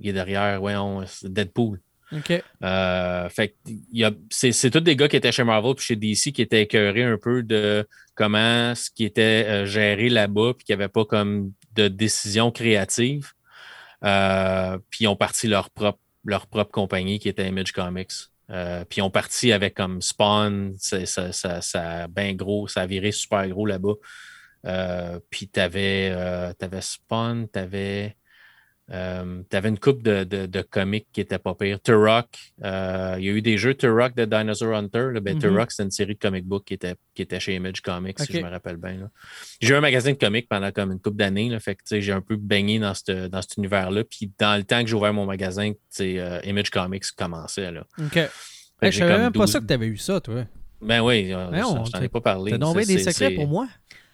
Speaker 2: il est derrière, ouais, on- Deadpool.
Speaker 1: OK.
Speaker 2: Fait c'est, c'est tous des gars qui étaient chez Marvel puis chez DC qui étaient écœurés un peu de comment ce qui était géré là-bas puis qu'il n'y avait pas comme de décision créative. Puis ils ont parti leur propre, leur propre compagnie qui était Image Comics. Euh, puis ils ont parti avec comme Spawn, c'est- ça, ça, ça a bien gros, ça a viré super gros là-bas. Euh, puis t'avais, euh, t'avais Spawn, t'avais, euh, t'avais une coupe de, de, de comics qui était pas pire. Turok, euh, il y a eu des jeux Turok de Dinosaur Hunter. Là. Ben,
Speaker 1: Mhm.
Speaker 2: Turok, c'est une série de comic books qui était, qui était chez Image Comics, si je me rappelle bien. J'ai eu un magasin de comics pendant comme une couple d'années. Fait que tu j'ai un peu baigné dans, cette- dans cet univers-là. Puis dans le temps que j'ai ouvert mon magasin, tu euh, Image Comics commençait. Là.
Speaker 1: OK. Hey, je savais même pas
Speaker 2: 12
Speaker 1: ça que tu avais eu ça, toi.
Speaker 2: Ben oui, euh,
Speaker 1: on-
Speaker 2: je t'en ai pas parlé.
Speaker 1: T'as
Speaker 2: Ça,
Speaker 1: des secrets pour moi.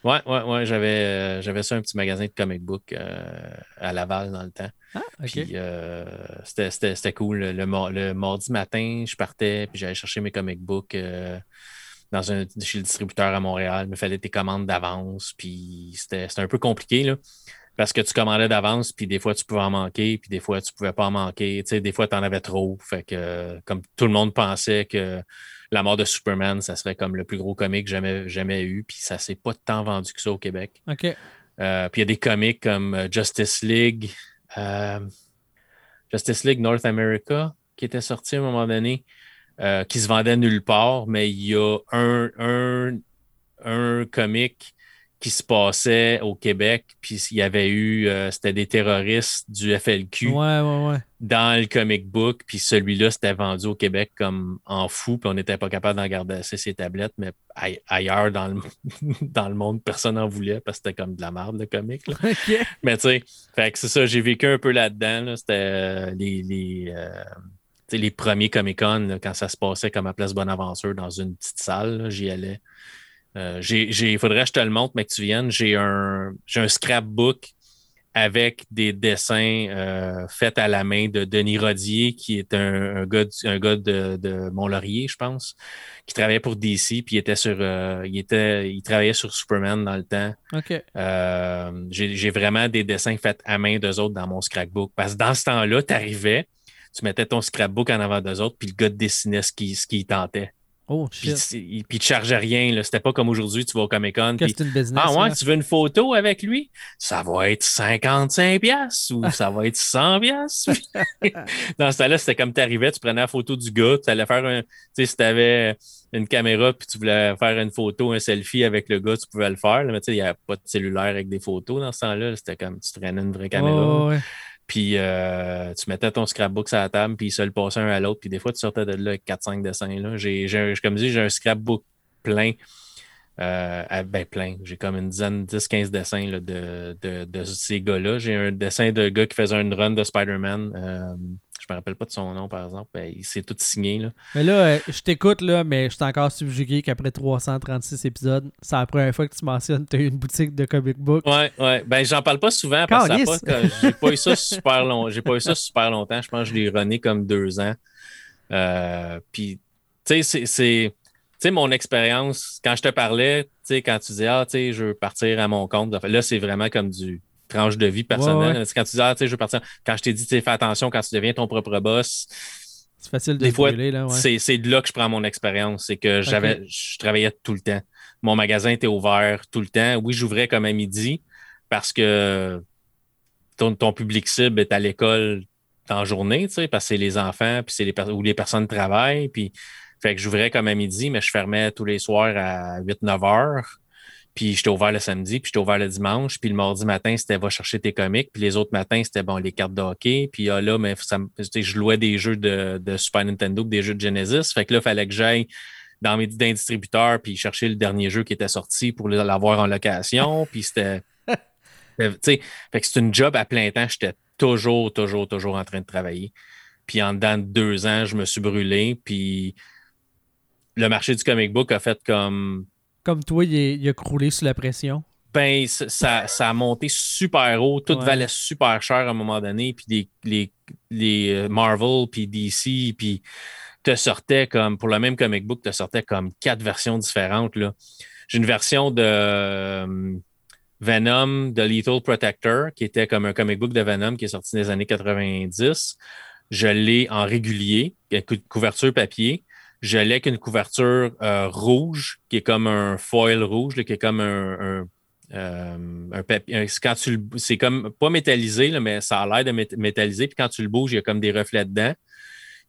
Speaker 2: Ouais, ouais, ouais. J'avais, euh, j'avais ça, un petit magasin de comic book euh, à Laval dans le temps.
Speaker 1: Ah, OK.
Speaker 2: Puis euh, c'était, c'était- c'était cool. Le, le mar- le mardi matin, je partais, puis j'allais chercher mes comic books euh, dans un, chez le distributeur à Montréal. Il me fallait des commandes d'avance, puis c'était, c'était un peu compliqué, là. Parce que tu commandais d'avance, puis des fois tu pouvais en manquer, puis des fois tu pouvais pas en manquer. Tu sais, des fois tu en avais trop. Fait que, comme tout le monde pensait que la mort de Superman, ça serait comme le plus gros comic jamais, jamais eu, puis ça s'est pas tant vendu que ça au Québec.
Speaker 1: OK.
Speaker 2: Euh, puis il y a des comics comme euh, Justice League, euh, Justice League North America, qui était sorti à un moment donné, euh, qui se vendait nulle part, mais il y a un, un, un comic qui se passait au Québec, puis il y avait eu, euh, c'était des terroristes du FLQ
Speaker 1: Ouais, ouais, ouais.
Speaker 2: dans le comic book, puis celui-là, c'était vendu au Québec comme en fou, puis on n'était pas capable d'en garder assez ses tablettes, mais ai- ailleurs dans le, dans le monde, personne n'en voulait parce que c'était comme de la merde, le comic. là. Mais tu sais, fait que c'est ça, j'ai vécu un peu là-dedans. là. C'était euh, les, les, euh, les premiers Comic-Con, quand ça se passait comme à Place Bonaventure dans une petite salle, j'y allais. Euh, il faudrait que je te le montre, mais que tu viennes. J'ai un, j'ai un scrapbook avec des dessins euh, faits à la main de Denis Rodier, qui est un, un gars, un gars de, de Mont-Laurier, je pense, qui travaillait pour DC, puis il était sur, euh, il était, il travaillait sur Superman dans le temps.
Speaker 1: OK.
Speaker 2: Euh, j'ai j'ai vraiment des dessins faits à main d'eux autres dans mon scrapbook. Parce que dans ce temps-là, tu arrivais, tu mettais ton scrapbook en avant d'eux autres, puis le gars te dessinait ce qui, ce qui tentait.
Speaker 1: Oh,
Speaker 2: Puis,
Speaker 1: shit.
Speaker 2: puis il te chargeait rien. là. C'était pas comme aujourd'hui, tu vas au puis,
Speaker 1: c'est une business?
Speaker 2: ah ouais,
Speaker 1: là?
Speaker 2: tu veux une photo avec lui? Ça va être 55 pièces ou ça va être 100 pièces. Dans ce temps-là, c'était comme tu arrivais, tu prenais la photo du gars, tu allais faire un... Tu sais, si tu avais une caméra puis tu voulais faire une photo, un selfie avec le gars, tu pouvais le faire. là. mais tu sais, il n'y avait pas de cellulaire avec des photos dans ce temps-là. C'était comme tu traînais une vraie caméra.
Speaker 1: Oh, ouais.
Speaker 2: Puis euh, tu mettais ton scrapbook sur la table, puis ils se le passaient un à l'autre. Puis des fois, tu sortais de là avec 4-5 dessins. Là. J'ai, j'ai, comme dis, j'ai un scrapbook plein. Euh, ben plein. J'ai comme une dizaine, 10-15 dessins là, de, de, de, ces gars-là. J'ai un dessin de gars qui faisait une run de Spider-Man. Euh, je me rappelle pas de son nom, par exemple. Il s'est tout signé. Là.
Speaker 1: Mais là, euh, je t'écoute, là, mais je suis encore subjugué qu'après 336 épisodes, c'est la première fois que tu mentionnes que tu as eu une boutique de comic book.
Speaker 2: Ouais, ouais. Ben, j'en parle pas souvent parce que pas, j'ai pas eu ça super long. J'ai pas eu ça super longtemps. Je pense que je l'ai runné comme deux ans. Euh, puis, tu sais, c'est. Tu sais, mon expérience, quand je te parlais, tu sais, quand tu disais, ah, tu sais, je veux partir à mon compte, là, c'est vraiment comme du tranche de vie personnelle. Quand tu dis, ah, tu sais, je veux partir. Quand je t'ai dit, fais attention quand tu deviens ton propre boss.
Speaker 1: C'est facile de
Speaker 2: Des fois, c'est de là que je prends mon expérience. C'est que j'avais, je travaillais tout le temps. Mon magasin était ouvert tout le temps. Oui, j'ouvrais comme à midi parce que ton, ton public cible est à l'école en journée, tu sais, parce que c'est les enfants, puis c'est les où les personnes travaillent. Puis, fait que j'ouvrais comme à midi, mais je fermais tous les soirs à 8-9 heures. Puis j'étais ouvert le samedi, puis j'étais ouvert le dimanche. Puis le mardi matin, c'était va chercher tes comics. Puis les autres matins, c'était bon, les cartes de hockey. Puis ah, là, mais ça, je louais des jeux de, de, Super Nintendo, des jeux de Genesis. Fait que là, il fallait que j'aille dans mes d'un distributeur puis chercher le dernier jeu qui était sorti pour l'avoir en location. Puis c'était. fait que c'est une job à plein temps. J'étais toujours, toujours, toujours en train de travailler. Puis en dedans de deux ans, je me suis brûlé. Puis le marché du comic book a fait comme
Speaker 1: comme toi, il, a croulé sous la pression?
Speaker 2: Ben, ça, a monté super haut. Tout valait super cher à un moment donné. Puis les, les, euh, Marvel, puis DC, puis te sortais comme, pour le même comic book, te sortais comme quatre versions différentes. J'ai une version de euh, Venom, de Lethal Protector, qui était comme un comic book de Venom qui est sorti dans les années 90. Je l'ai en régulier, couverture papier je l'ai avec une couverture euh, rouge, qui est comme un foil rouge, qui est comme un, euh, papier. Quand tu c'est comme pas métallisé, mais ça a l'air de métallisé. Puis quand tu le bouges, il y a comme des reflets dedans.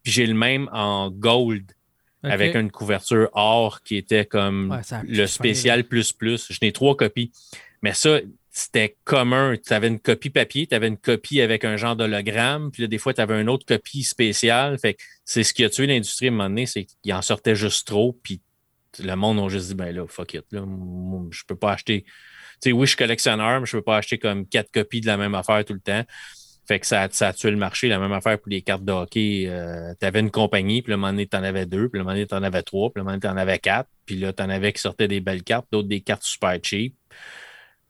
Speaker 2: Puis j'ai le même en gold. Avec une couverture or qui était comme le spécial plus plus. Je n'ai trois copies. Mais ça, c'était commun. Tu avais une copie papier, tu avais une copie avec un genre d'hologramme, puis là, des fois, tu avais une autre copie spéciale. Fait c'est ce qui a tué l'industrie à un moment donné, c'est qu'il en sortait juste trop, puis le monde a juste dit, ben là, fuck it, là, je peux pas acheter. Tu sais, oui, je suis collectionneur, mais je peux pas acheter comme quatre copies de la même affaire tout le temps. Fait que ça, ça a tué le marché. La même affaire pour les cartes de hockey. Euh, tu avais une compagnie, puis le moment donné, tu en avais deux, puis le moment donné, tu en avais trois, puis le moment donné, tu en avais quatre. Puis là, tu en avais qui sortaient des belles cartes, d'autres des cartes super cheap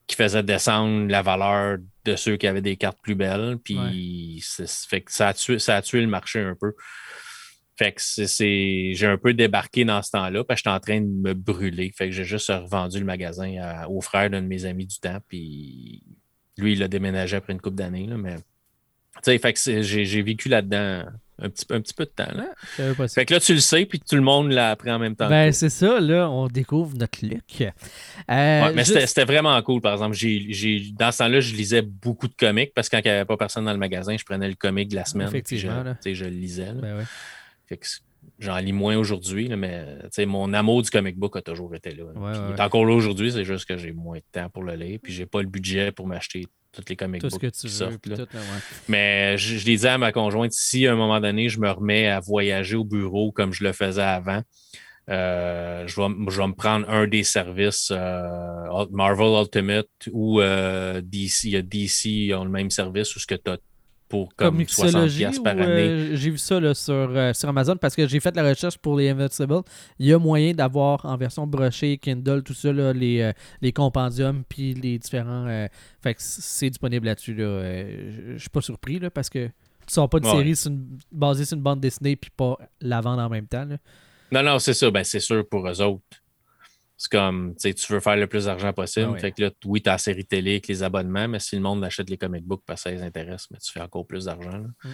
Speaker 2: qui faisait descendre la valeur de ceux qui avaient des cartes plus belles. Puis fait que ça a, tué, ça a tué le marché un peu. Fait que c'est, j'ai un peu débarqué dans ce temps-là, parce que j'étais en train de me brûler. Fait que j'ai juste revendu le magasin au frère d'un de mes amis du temps. Puis lui, il a déménagé après une couple d'années. Mais fait que j'ai vécu là-dedans un petit, un petit peu de temps. Là. fait que là, tu le sais, puis tout le monde l'a appris en même temps.
Speaker 1: Ben, c'est ça, là, on découvre notre look.
Speaker 2: Euh, mais c'était vraiment cool, par exemple. J'ai, dans ce temps-là, je lisais beaucoup de comics parce que quand il n'y avait pas personne dans le magasin, je prenais le comic de la semaine. Effectivement. Je, je le lisais. Ben fait que j'en lis moins aujourd'hui, mais mon amour du comic book a toujours été là. il est encore là aujourd'hui, c'est juste que j'ai moins de temps pour le lire, puis j'ai pas le budget pour m'acheter toutes les comic books qui sortent. Mais je, je disais à ma conjointe, si à un moment donné, je me remets à voyager au bureau comme je le faisais avant, euh, je, vais, me prendre un des services euh, Marvel Ultimate ou euh, DC. Il y a DC, ils ont le même service où ce que tu as pour comme, 60 par année.
Speaker 1: j'ai vu ça sur, sur Amazon parce que j'ai fait la recherche pour les Invincible. Il y a moyen d'avoir en version brochée, Kindle, tout ça, les, les compendiums puis les différents. fait que c'est disponible là-dessus. Là. je suis pas surpris là, parce que tu sors pas de série basée sur une bande dessinée puis pas la vendre en même temps.
Speaker 2: Non, non, c'est ça. Ben, c'est sûr pour eux autres. C'est comme, tu veux faire le plus d'argent possible. Ah fait que là, oui, tu as la série télé avec les abonnements, mais si le monde achète les comic books parce que ça les intéresse, mais tu fais encore plus d'argent. Mm.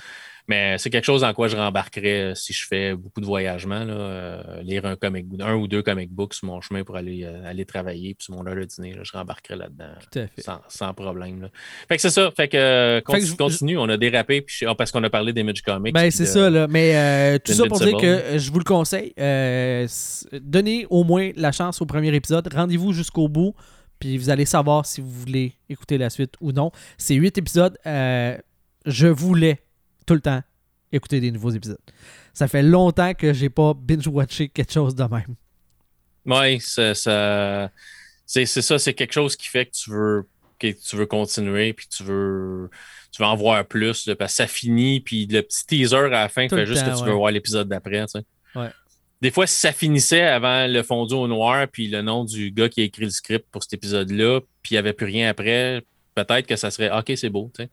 Speaker 2: Mais c'est quelque chose en quoi je rembarquerais euh, si je fais beaucoup de voyagements. Là, euh, lire un, comic, un ou deux comic books sur mon chemin pour aller, euh, aller travailler, puis sur mon heure de dîner, je rembarquerais là-dedans. Sans, sans, problème. Fait que c'est ça. Fait que, continue, on a dérapé puis, ah, parce qu'on a parlé des Magic Comics.
Speaker 1: Ben, c'est ça. Là. Mais tout ça pour dire que je vous le conseille. donnez au moins la chance au premier épisode. Rendez-vous jusqu'au bout puis vous allez savoir si vous voulez écouter la suite ou non. C'est huit épisodes je voulais tout le temps écouter des nouveaux épisodes. Ça fait longtemps que j'ai pas binge-watché quelque chose de même.
Speaker 2: Oui, ça, ça c'est ça, c'est quelque chose qui fait que tu veux que tu veux continuer puis tu veux tu veux en voir plus parce que ça finit puis le petit teaser à la fin fait juste que tu veux voir l'épisode d'après, tu sais.
Speaker 1: Ouais.
Speaker 2: Des fois, si ça finissait avant le fondu au noir puis le nom du gars qui a écrit le script pour cet épisode-là, puis il n'y avait plus rien après, peut-être que ça serait OK, c'est beau, tu sais.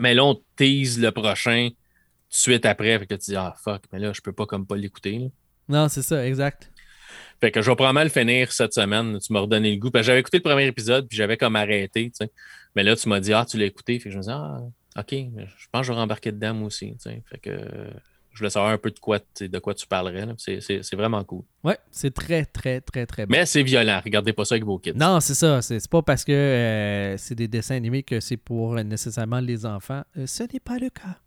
Speaker 2: Mais là, on tease le prochain suite après, fait que tu dis Ah fuck, mais là, je peux pas comme pas l'écouter.
Speaker 1: Non, c'est ça, exact.
Speaker 2: Fait que je vais probablement le finir cette semaine. Tu m'as redonné le goût. J'avais écouté le premier épisode, puis j'avais comme arrêté. Mais là, tu m'as dit, ah, tu l'as écouté. Fait que je me dis, ah, OK, je pense que je vais rembarquer dedans moi aussi. Fait que voulais savoir un peu de quoi, de quoi tu parlerais. C'est vraiment cool.
Speaker 1: Ouais, c'est très, très, très, très
Speaker 2: bon. Mais c'est violent. Regardez pas ça avec vos kids.
Speaker 1: Non, c'est ça. C'est pas parce que euh, c'est des dessins animés que c'est pour nécessairement les enfants. Euh, ce n'est pas le cas.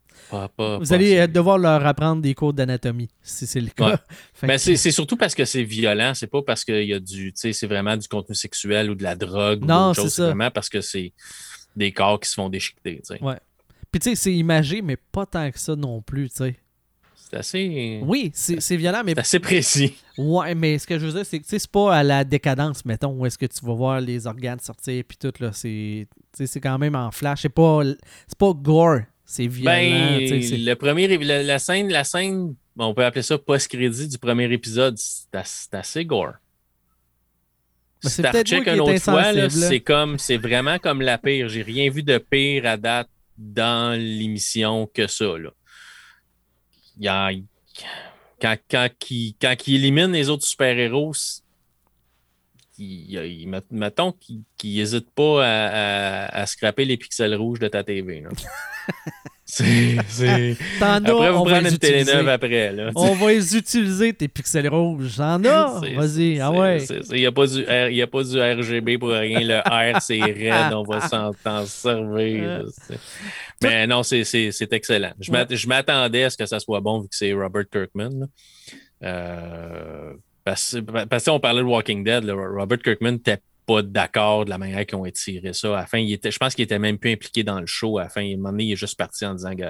Speaker 1: Vous allez euh, devoir leur apprendre des cours d'anatomie, si c'est le cas.
Speaker 2: Mais c'est surtout parce que c'est violent, c'est pas parce qu'il y a du, tu sais, c'est vraiment du contenu sexuel ou de la drogue
Speaker 1: non, c'est
Speaker 2: vraiment parce que c'est des corps qui se font déchiqueter, tu sais.
Speaker 1: Ouais. Puis tu sais, c'est imagé, mais pas tant que ça non plus, tu sais.
Speaker 2: C'est assez.
Speaker 1: Oui, c'est violent, mais.
Speaker 2: C'est assez précis.
Speaker 1: Ouais, mais ce que je veux dire, c'est que c'est pas à la décadence, mettons, où est-ce que tu vas voir les organes sortir, puis tout, là. C'est quand même en flash. C'est pas, pas gore. C'est violent. Ben,
Speaker 2: le premier, la, scène, la scène, on peut appeler ça post-crédit du premier épisode, c'est assez gore.
Speaker 1: Ben, c'est peut-être une autre fois,
Speaker 2: c'est comme, c'est vraiment comme la pire. J'ai rien vu de pire à date dans l'émission que ça. Là. Il quand, quand, il, quand il élimine les autres super-héros, mettons qu'il n'hésite pas à, à, scraper les pixels rouges de ta TV. C'est. Après, vous prenez une télé neuve après. Là,
Speaker 1: on va les utiliser, tes pixels rouges. J'en ai. Vas-y. Ah ouais.
Speaker 2: Il n'y a, pas du a pas du RGB pour rien. Le R, c'est raide. on va s'en servir. Mais non, c'est excellent. Je m'attendais à ce que ça soit bon vu que c'est Robert Kirkman. Euh, parce, parce qu'on parlait de Walking Dead. Robert Kirkman pas d'accord de la manière qu'ils ont étiré ça. À il était, je pense qu'il était même plus impliqué dans le show. À la fin, il, il est juste parti en disant que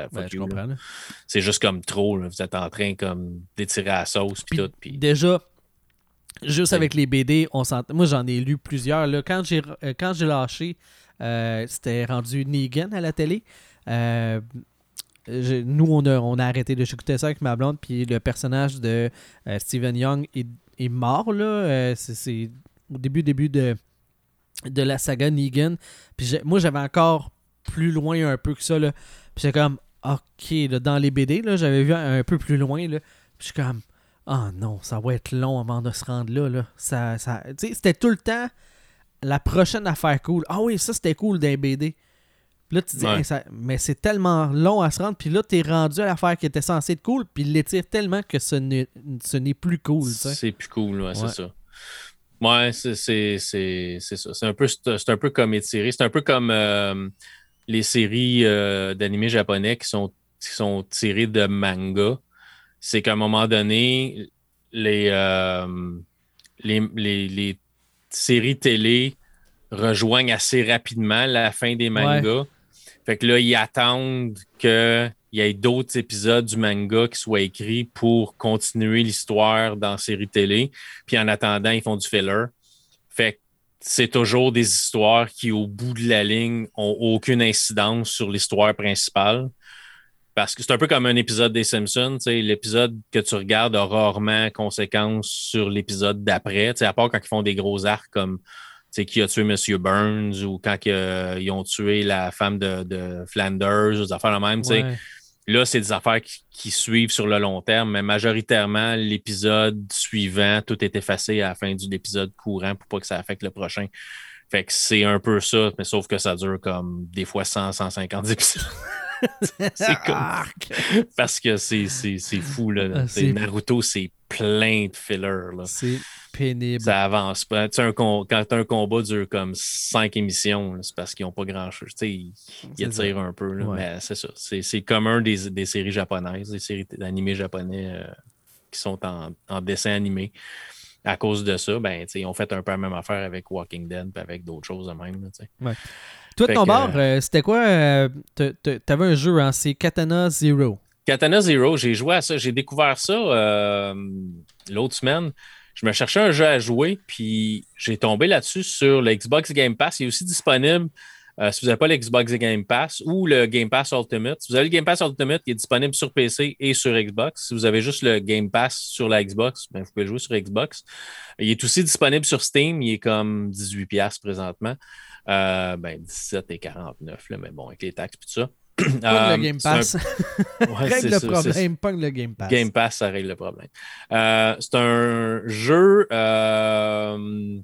Speaker 2: c'est juste comme trop. Vous êtes en train comme d'étirer la sauce puis, tout.
Speaker 1: Déjà, juste avec les BD, on moi j'en ai lu plusieurs. Là. Quand j'ai euh, quand j'ai lâché, euh, c'était rendu Negan à la télé. Euh, nous, on a, on a arrêté de j'écoutais ça avec ma blonde, puis le personnage de Steven Young est, est mort. Là. c'est au début, début de, de la saga Negan. Puis moi, j'avais encore plus loin un peu que ça. Là. Puis c'est comme, ok, dans les BD, là, j'avais vu un, peu plus loin. Là. Puis je suis comme, oh non, ça va être long avant de se rendre là. là. Ça, ça, c'était tout le temps la prochaine affaire cool. Ah oui, ça c'était cool d'un BD. Puis là, tu dis, mais c'est tellement long à se rendre. Puis là, tu es rendu à l'affaire qui était censée être cool. Puis il l'étire tellement que ce n'est plus cool.
Speaker 2: C'est plus cool, ouais, c'est ça. Ouais, c'est ça. C'est un, peu, un peu comme étiré. C'est un peu comme euh, les séries euh, d'animés japonais qui sont, qui sont tirées de manga. C'est qu'à un moment donné, les, euh, les, les, séries télé rejoignent assez rapidement la fin des mangas. Fait que là, ils attendent que il y ait d'autres épisodes du manga qui soient écrits pour continuer l'histoire dans série télé. Puis en attendant, ils font du filler. Fait que c'est toujours des histoires qui, au bout de la ligne, ont aucune incidence sur l'histoire principale. Parce que c'est un peu comme un épisode des Simpsons. L'épisode que tu regardes a rarement conséquence sur l'épisode d'après. À part quand ils font des gros arcs comme qui a tué M. Burns ou quand ils ont tué la femme de, Flanders ou des affaires la même. Là, c'est des affaires qui, suivent sur le long terme, mais majoritairement, l'épisode suivant, tout est effacé à la fin de l'épisode courant pour pas que ça affecte le prochain. Fait que c'est un peu ça, mais sauf que ça dure comme des fois 100, 150 épisodes. c'est comme... Parce que c'est fou, là. Ah, Naruto, c'est plein de fillers.
Speaker 1: C'est pénible.
Speaker 2: Ça avance pas. Un quand un combat dure comme cinq émissions, c'est parce qu'ils n'ont pas grand-chose. Ils, ils attirent un peu. Mais c'est ça. C'est commun des, des, séries japonaises, des séries d'animés japonais euh, qui sont en, en, dessin animé. à cause de ça, ben, ils ont fait un peu la même affaire avec Walking Dead et avec d'autres choses de même.
Speaker 1: Ouais. Toi, de ton bord, euh, c'était quoi T'avais un jeu, hein, c'est Katana Zero.
Speaker 2: Katana Zero, j'ai joué à ça. J'ai découvert ça l'autre semaine je me cherchais un jeu à jouer, puis j'ai tombé là-dessus sur le Xbox Game Pass. Il est aussi disponible euh, si vous n'avez pas le Xbox Game Pass ou le Game Pass Ultimate. Si vous avez le Game Pass Ultimate, il est disponible sur PC et sur Xbox. Si vous avez juste le Game Pass sur la Xbox, ben, vous pouvez jouer sur Xbox. Il est aussi disponible sur Steam. Il est comme 18$ présentement. Euh, ben, 17 et 49, là, mais bon, avec les taxes et tout ça.
Speaker 1: Pogne le euh, Game Pass. règle le problème, pogne le Game Pass.
Speaker 2: Game Pass, ça règle le problème. Euh, c'est un jeu euh,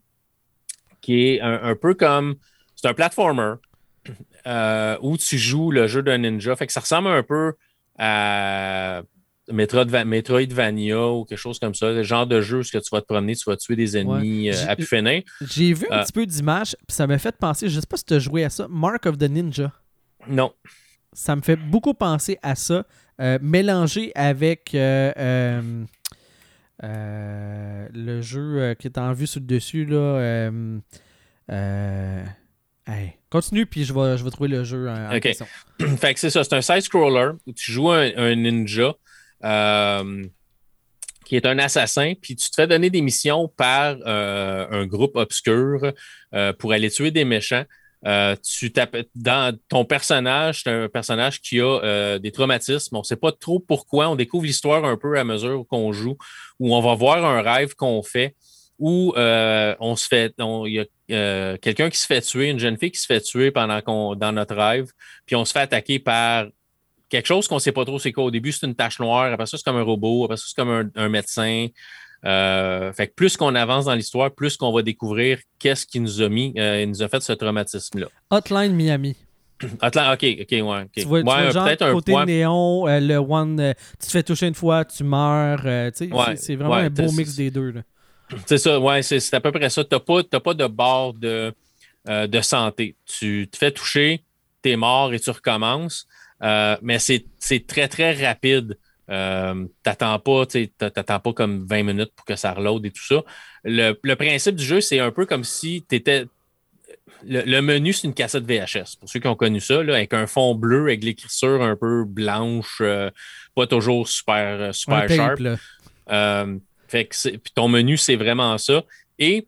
Speaker 2: qui est un, peu comme. C'est un platformer où tu joues le jeu d'un ninja. Fait que ça ressemble un peu à Metroidvania ou quelque chose comme ça. Le genre de jeu où tu vas te promener, tu vas tuer des ennemis à pu
Speaker 1: J'ai vu un petit peu d'images, puis ça m'a fait penser, je sais pas si tu as joué à ça, Mark of the Ninja.
Speaker 2: Non
Speaker 1: ça me fait beaucoup penser à ça, euh, mélangé avec euh, euh, le jeu qui est en vue sur le dessus. Là, continue, puis je vais, je vais trouver le jeu en, question.
Speaker 2: fait que c'est ça, c'est un side-scroller où tu joues un, ninja qui est un assassin, puis tu te fais donner des missions par un groupe obscur pour aller tuer des méchants. Euh, tu dans ton personnage, c'est un personnage qui a euh, des traumatismes. On ne sait pas trop pourquoi. On découvre l'histoire un peu à mesure qu'on joue, où on va voir un rêve qu'on fait, où euh, on se fait, il y a quelqu'un qui se fait tuer, une jeune fille qui se fait tuer pendant qu'on dans notre rêve, puis on se fait attaquer par quelque chose qu'on ne sait pas trop c'est quoi. Au début, c'est une tache noire, après ça, c'est comme un robot, après ça, c'est comme un médecin. Euh, fait que plus qu'on avance dans l'histoire, plus qu'on va découvrir qu'est-ce qui nous a mis, euh, nous a fait ce traumatisme-là.
Speaker 1: Hotline Miami.
Speaker 2: Hotline, ok, ok, ouais.
Speaker 1: Tu vois, peut-être un côté néon, euh, le one, tu te fais toucher une fois, tu meurs. c'est vraiment un beau mix des deux.
Speaker 2: C'est ça, ouais, c'est à peu près ça. Tu n'as pas, pas, de barre de, de santé. Tu te fais toucher, tu es mort et tu recommences. mais c'est très, très rapide. Euh, t'attends pas, t'attends pas comme 20 minutes pour que ça reload et tout ça. Le, principe du jeu, c'est un peu comme si tu étais. Le, menu, c'est une cassette VHS. Pour ceux qui ont connu ça, avec un fond bleu, avec l'écriture un peu blanche, euh, pas toujours super, euh, super sharp. fait que puis ton menu, c'est vraiment ça. Et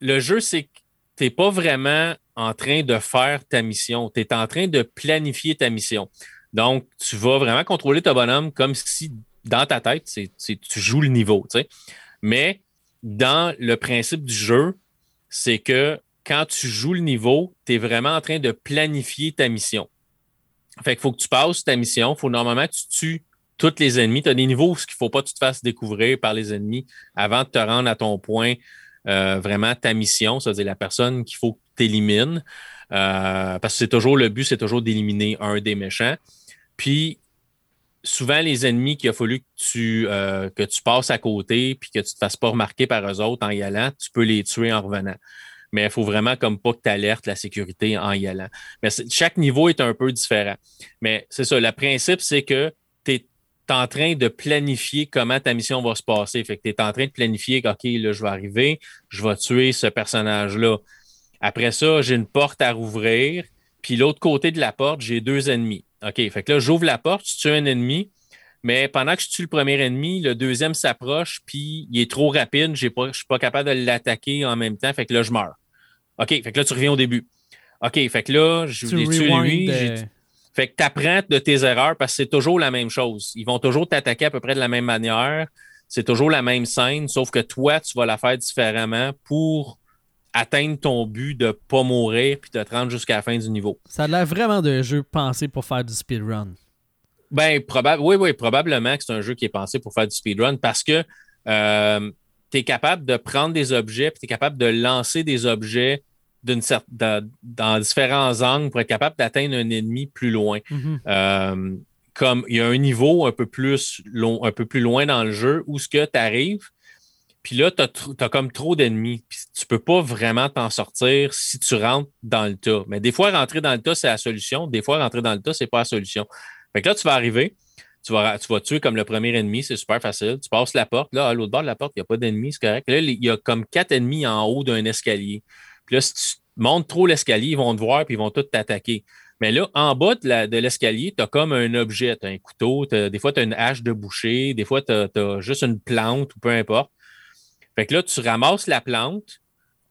Speaker 2: le jeu, c'est que tu n'es pas vraiment en train de faire ta mission. Tu es en train de planifier ta mission. Donc, tu vas vraiment contrôler ton bonhomme comme si dans ta tête, c'est, tu joues le niveau. Mais dans le principe du jeu, c'est que quand tu joues le niveau, tu es vraiment en train de planifier ta mission. Fait qu'il faut que tu passes ta mission. Il faut normalement que tu tues tous les ennemis. Tu as des niveaux où il ne faut pas que tu te fasses découvrir par les ennemis avant de te rendre à ton point, euh, vraiment ta mission, c'est-à-dire la personne qu'il faut que tu élimines. Euh, parce que c'est toujours le but, c'est toujours d'éliminer un des méchants. Puis, souvent, les ennemis qu'il a fallu que tu, euh, passes à côté puis que tu ne te fasses pas remarquer par eux autres en y allant, tu peux les tuer en revenant. Mais il faut vraiment comme pas que tu alertes la sécurité en y allant. Mais chaque niveau est un peu différent. Mais c'est ça, le principe, c'est que tu es en train de planifier comment ta mission va se passer. Fait que tu es en train de planifier, OK, là, je vais arriver, je vais tuer ce personnage-là. Après ça, j'ai une porte à rouvrir, puis l'autre côté de la porte, j'ai deux ennemis. OK, fait que là, j'ouvre la porte, tu tues un ennemi, mais pendant que je tue le premier ennemi, le deuxième s'approche, puis il est trop rapide, je ne suis pas capable de l'attaquer en même temps, fait que là, je meurs. OK, fait que là, tu reviens au début. OK, fait que là, je l'ai tué lui. Fait que tu apprends de tes erreurs parce que c'est toujours la même chose. Ils vont toujours t'attaquer à peu près de la même manière. C'est toujours la même scène, sauf que toi, tu vas la faire différemment pour atteindre ton but de pas mourir puis de te rendre jusqu'à la fin du niveau.
Speaker 1: Ça a l'air vraiment d'un jeu pensé pour faire du speedrun.
Speaker 2: Ben, probable, oui, oui, probablement que c'est un jeu qui est pensé pour faire du speedrun parce que euh, tu es capable de prendre des objets puis tu es capable de lancer des objets d'une dans différents angles pour être capable d'atteindre un ennemi plus loin.
Speaker 1: Mm-hmm.
Speaker 2: Euh, comme il y a un niveau un peu plus long, un peu plus loin dans le jeu où ce que tu arrives, puis là, tu as, comme trop d'ennemis. Puis tu peux pas vraiment t'en sortir si tu rentres dans le tas. Mais des fois, rentrer dans le tas, c'est la solution. Des fois, rentrer dans le tas, c'est pas la solution. Fait que là, tu vas arriver, Tu vas, tu vas tuer comme le premier ennemi, c'est super facile. Tu passes la porte. Là, à l'autre bord de la porte, il n'y a pas d'ennemis, c'est correct. Là, il y a comme quatre ennemis en haut d'un escalier. Puis là, si tu montes trop l'escalier, ils vont te voir puis ils vont tous t'attaquer. Mais là, en bas de l'escalier, tu as comme un objet. Tu as un couteau, des fois, tu as une hache de boucher, des fois, tu as, juste une plante ou peu importe. Fait que là, tu ramasses la plante.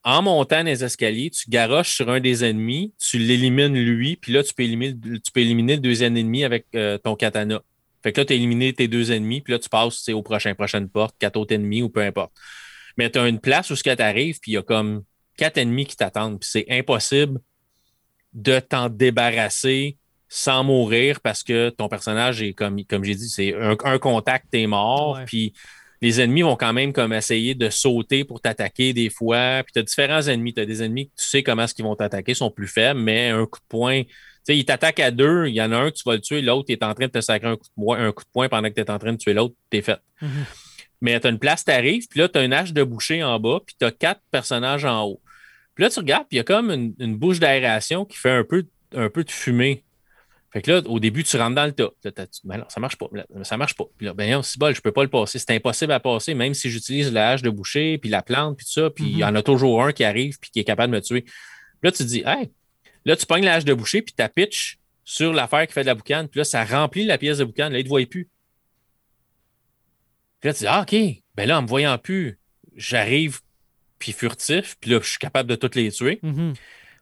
Speaker 2: En montant les escaliers, tu garoches sur un des ennemis, tu l'élimines lui, puis là, tu peux éliminer, tu peux éliminer le deuxième ennemi avec euh, ton katana. Fait que là, tu as éliminé tes deux ennemis, puis là, tu passes au prochain, prochaine porte, quatre autres ennemis ou peu importe. Mais tu as une place où ce que tu arrives, puis il y a comme quatre ennemis qui t'attendent, puis c'est impossible de t'en débarrasser sans mourir parce que ton personnage est comme, comme j'ai dit, c'est un, contact, t'es mort, puis les ennemis vont quand même comme essayer de sauter pour t'attaquer des fois. Puis tu as différents ennemis. Tu as des ennemis que tu sais comment est-ce qu'ils vont t'attaquer, sont plus faibles, mais un coup de poing. Tu sais, ils t'attaquent à deux, il y en a un que tu vas le tuer, l'autre est en train de te sacrer un coup de, poing, un coup de poing pendant que tu es en train de tuer l'autre, t'es fait. Mm-hmm. Mais tu as une place, tu arrives, puis là, tu as une hache de boucher en bas, puis tu as quatre personnages en haut. Puis là, tu regardes, puis il y a comme une, bouche d'aération qui fait un peu, un peu de fumée. Fait que là, au début, tu rentres dans le tas. Là, ben non, ça marche pas. ça marche pas. Puis là, ben non, c'est bol, je peux pas le passer. C'est impossible à passer, même si j'utilise la hache de boucher, puis la plante, puis tout ça. Puis il y en a toujours un qui arrive, puis qui est capable de me tuer. Puis là, tu te dis, hey, là, tu pognes la hache de boucher, puis tu pitch sur l'affaire qui fait de la boucane. Puis là, ça remplit la pièce de boucane. Là, il ne te voit plus. Puis là, tu dis, ah, OK. Ben là, en me voyant plus, j'arrive puis furtif, puis là, je suis capable de toutes les tuer.
Speaker 1: Mm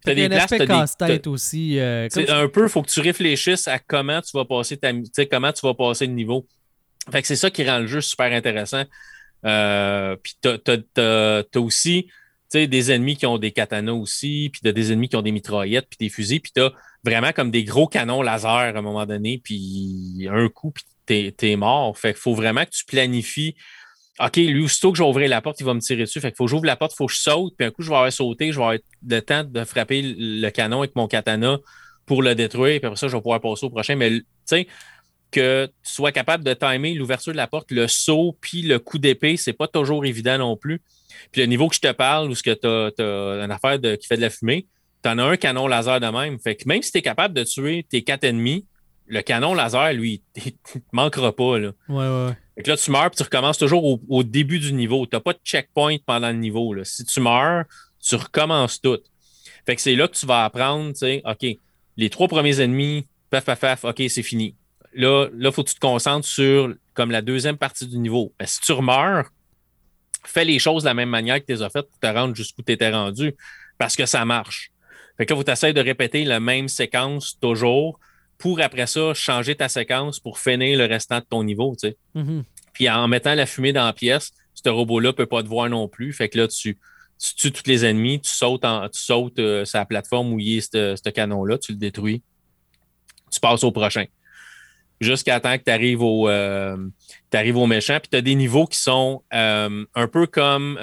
Speaker 1: T'as des places, casse-tête aussi.
Speaker 2: Euh, un peu, il faut que tu réfléchisses à comment tu vas passer ta, comment tu vas passer le niveau. Fait que c'est ça qui rend le jeu super intéressant. Euh, puis t'as as, aussi des ennemis qui ont des katanas aussi, puis t'as des ennemis qui ont des mitraillettes, puis des fusils, puis t'as vraiment comme des gros canons laser à un moment donné, puis un coup, puis t'es es mort. Fait qu'il faut vraiment que tu planifies OK, lui, aussitôt que j'ouvrirai la porte, il va me tirer dessus. Fait qu'il faut que j'ouvre la porte, il faut que je saute, puis un coup, je vais avoir sauté, je vais avoir le temps de frapper le canon avec mon katana pour le détruire, puis après ça, je vais pouvoir passer au prochain. Mais tu sais, que tu sois capable de timer l'ouverture de la porte, le saut, puis le coup d'épée, c'est pas toujours évident non plus. Puis le niveau que je te parle, où ce que tu as, une affaire qui fait de la fumée, tu en as un canon laser de même. Fait que même si tu es capable de tuer tes quatre ennemis, le canon laser, lui, il te manquera pas. Là.
Speaker 1: Ouais, ouais.
Speaker 2: Fait que là, tu meurs, puis tu recommences toujours au, début du niveau. Tu n'as pas de checkpoint pendant le niveau. Là. Si tu meurs, tu recommences tout. Fait que c'est là que tu vas apprendre, tu sais, OK, les trois premiers ennemis, paf, paf, paf, OK, c'est fini. Là, il faut que tu te concentres sur comme la deuxième partie du niveau. Ben, si tu meurs, fais les choses de la même manière que tu les as faites pour te rendre jusqu'où tu étais rendu, parce que ça marche. Fait que là, faut essayer de répéter la même séquence toujours pour après ça changer ta séquence pour finir le restant de ton niveau. Tu sais.
Speaker 1: Mm-hmm.
Speaker 2: Puis en mettant la fumée dans la pièce, ce robot-là ne peut pas te voir non plus. Fait que là, tu, tues tous les ennemis, tu sautes, en, tu sautes euh, sur la plateforme où il y a ce canon-là, tu le détruis. Tu passes au prochain. Jusqu'à temps que tu arrives au, euh, au méchant. Puis tu as des niveaux qui sont euh, un peu comme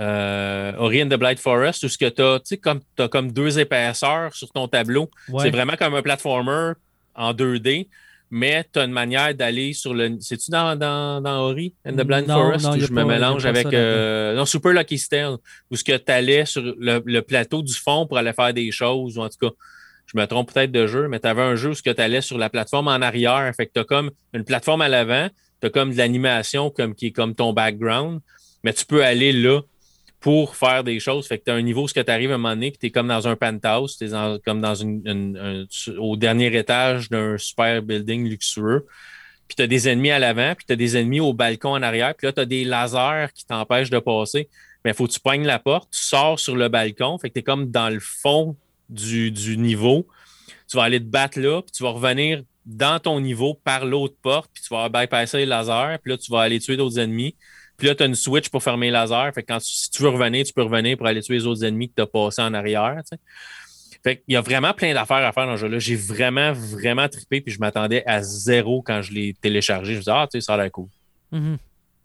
Speaker 2: euh, Ori and the Blight Forest, où ce que tu as, comme, as comme deux épaisseurs sur ton tableau. C'est vraiment comme un platformer en 2D, mais tu as une manière d'aller sur le. C'est-tu dans, dans, dans, Ori and the Blind Forest? où je me mélange avec. Euh, non, Super Lucky Style, où ce que tu allais sur le, plateau du fond pour aller faire des choses, ou en tout cas. Je me trompe peut-être de jeu, mais tu avais un jeu où tu allais sur la plateforme en arrière. Fait que tu as comme une plateforme à l'avant, tu as comme de l'animation comme, qui est comme ton background, mais tu peux aller là pour faire des choses. Fait que tu as un niveau, ce que tu arrives à un moment donné, puis tu es comme dans un penthouse, tu es comme dans une, au dernier étage d'un super building luxueux. Puis tu as des ennemis à l'avant, puis tu as des ennemis au balcon en arrière, puis là, tu as des lasers qui t'empêchent de passer. Mais il faut que tu pognes la porte, tu sors sur le balcon, fait que tu es comme dans le fond du, niveau. Tu vas aller te battre là, puis tu vas revenir dans ton niveau par l'autre porte, puis tu vas bypasser les lasers, puis là, tu vas aller tuer d'autres ennemis. Puis là, tu as une switch pour fermer les lasers. Fait que quand, si tu veux revenir, tu peux revenir pour aller tuer les autres ennemis que tu as passés en arrière. Fait qu'il y a vraiment plein d'affaires à faire dans ce jeu-là. J'ai vraiment, vraiment trippé, puis je m'attendais à zéro quand je l'ai téléchargé. Je me disais, ah, tu sais, ça a l'air cool.
Speaker 1: Mm-hmm.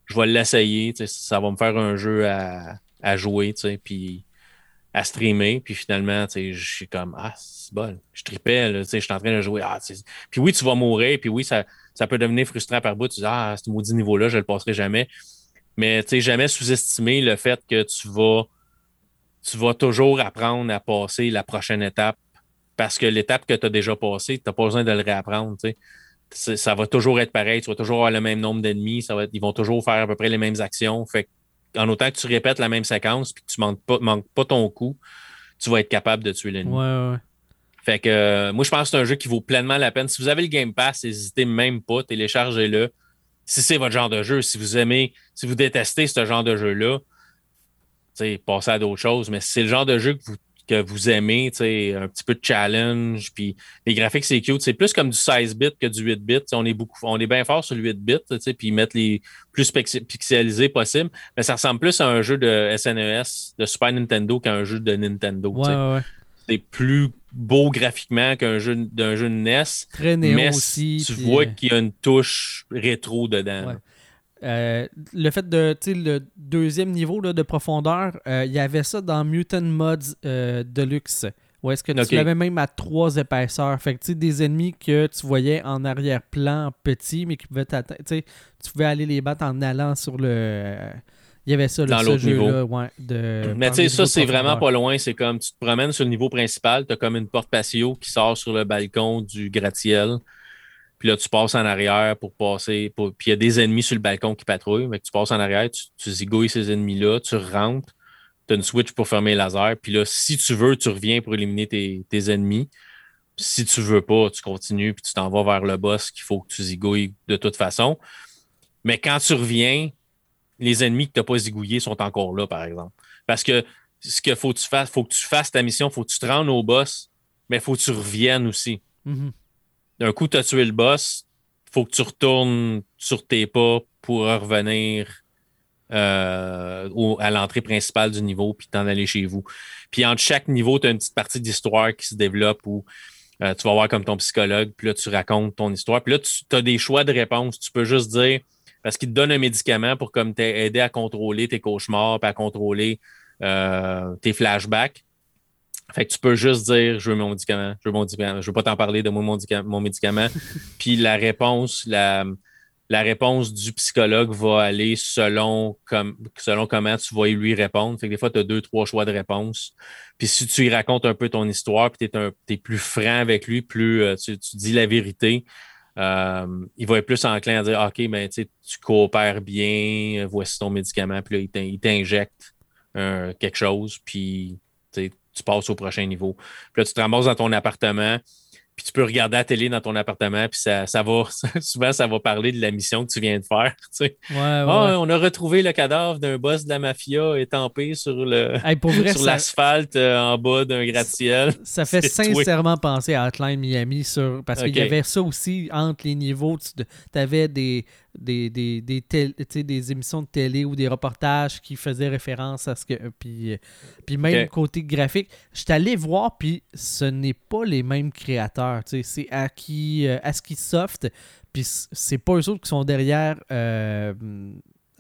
Speaker 2: Je vais l'essayer, ça va me faire un jeu à, à jouer, tu sais, puis à streamer. Puis finalement, tu sais, je suis comme, ah, c'est bon. Je tu sais, je suis en train de jouer. Ah, puis oui, tu vas mourir, puis oui, ça, ça peut devenir frustrant par bout. Tu dis, ah, ce maudit niveau-là, je le passerai jamais. Mais tu sais, jamais sous-estimer le fait que tu vas, tu vas toujours apprendre à passer la prochaine étape parce que l'étape que tu as déjà passée, tu n'as pas besoin de le réapprendre. ça va toujours être pareil. Tu vas toujours avoir le même nombre d'ennemis. ils vont toujours faire à peu près les mêmes actions. Fait en autant que tu répètes la même séquence et que tu ne manques pas, manques pas ton coup, tu vas être capable de tuer l'ennemi.
Speaker 1: Ouais, ouais.
Speaker 2: Fait que euh, moi, je pense que c'est un jeu qui vaut pleinement la peine. Si vous avez le Game Pass, n'hésitez même pas, téléchargez-le. Si c'est votre genre de jeu, si vous aimez, si vous détestez ce genre de jeu-là, passez à d'autres choses. Mais si c'est le genre de jeu que vous que vous aimez, un petit peu de challenge, puis les graphiques, c'est cute. C'est plus comme du 16 bits que du 8 bits. On est on est bien fort sur le 8 bits, puis mettre les plus pixelisés possible. Mais ça ressemble plus à un jeu de SNES e de Super Nintendo qu'à un jeu de Nintendo. C'est plus beau graphiquement qu'un jeu d'un jeu de NES.
Speaker 1: Très néon aussi.
Speaker 2: Tu vois qu'il y a une touche rétro dedans.
Speaker 1: Euh, le fait de le deuxième niveau de profondeur, euh, il y avait ça dans Mutant Mods euh, Deluxe. Ou est-ce que tu l'avais même à trois épaisseurs? Fait que des ennemis que tu voyais en arrière-plan petit, mais qui pouvaient Tu pouvais aller les battre en allant sur le. Il y avait ça, dans l'autre jeu-là. Ouais, de,
Speaker 2: mais tu sais, ça, c'est vraiment pas loin. C'est comme tu te promènes sur le niveau principal, tu as comme une porte patio qui sort sur le balcon du gratte-ciel. Puis là, tu passes en arrière pour passer. Puis il y a des ennemis sur le balcon qui patrouillent. Mais tu passes en arrière, tu, tu zigouilles ces ennemis-là, tu rentres, tu as une switch pour fermer les lasers. Puis là, si tu veux, tu reviens pour éliminer tes, ennemis. Si tu veux pas, tu continues puis tu t'en vas vers le boss qu'il faut que tu zigouilles de toute façon. Mais quand tu reviens, les ennemis que tu n'as pas zigouillés sont encore là, par exemple. Parce que ce qu'il faut que tu fasses, faut que tu fasses ta mission, il faut que tu te rendes au boss, mais il faut que tu reviennes aussi.
Speaker 1: Mm-hmm
Speaker 2: d'un coup, tu as tué le boss, il faut que tu retournes sur tes pas pour revenir euh, à l'entrée principale du niveau, puis t'en aller chez vous. Puis entre chaque niveau, tu as une petite partie d'histoire qui se développe où euh, tu vas voir comme ton psychologue, puis là, tu racontes ton histoire. Puis là, tu as des choix de réponse. Tu peux juste dire, parce qu'il te donne un médicament pour comme t'aider à contrôler tes cauchemars, puis à contrôler euh, tes flashbacks. Fait que tu peux juste dire je veux mon médicament, je veux mon médicament, je veux pas t'en parler de mon, mon médicament. Puis la réponse, la, la réponse du psychologue va aller selon, comme, selon comment tu vas lui répondre. Fait que des fois, tu as deux, trois choix de réponse. Puis si tu lui racontes un peu ton histoire, puis tu es, plus franc avec lui, plus euh, tu, dis la vérité, euh, il va être plus enclin à dire OK, ben, tu coopères bien, voici ton médicament, puis là, il t'injecte euh, quelque chose, puis tu passes au prochain niveau. Puis là, tu te ramasses dans ton appartement, puis tu peux regarder la télé dans ton appartement, puis ça, ça va, souvent, ça va parler de la mission que tu viens de faire. Tu sais.
Speaker 1: ouais, ah,
Speaker 2: on a retrouvé le cadavre d'un boss de la mafia étampé sur le sur l'asphalte euh, en bas d'un gratte-ciel.
Speaker 1: Ça, fait sincèrement penser à Hotline Miami sur, parce qu'il y avait ça aussi entre les niveaux. Tu avais des, des, des, des, des émissions de télé ou des reportages qui faisaient référence à ce que. Puis, puis même côté graphique, je suis allé voir, puis ce n'est pas les mêmes créateurs. C'est Aki, euh, ASCII Soft, puis c'est pas eux autres qui sont derrière euh,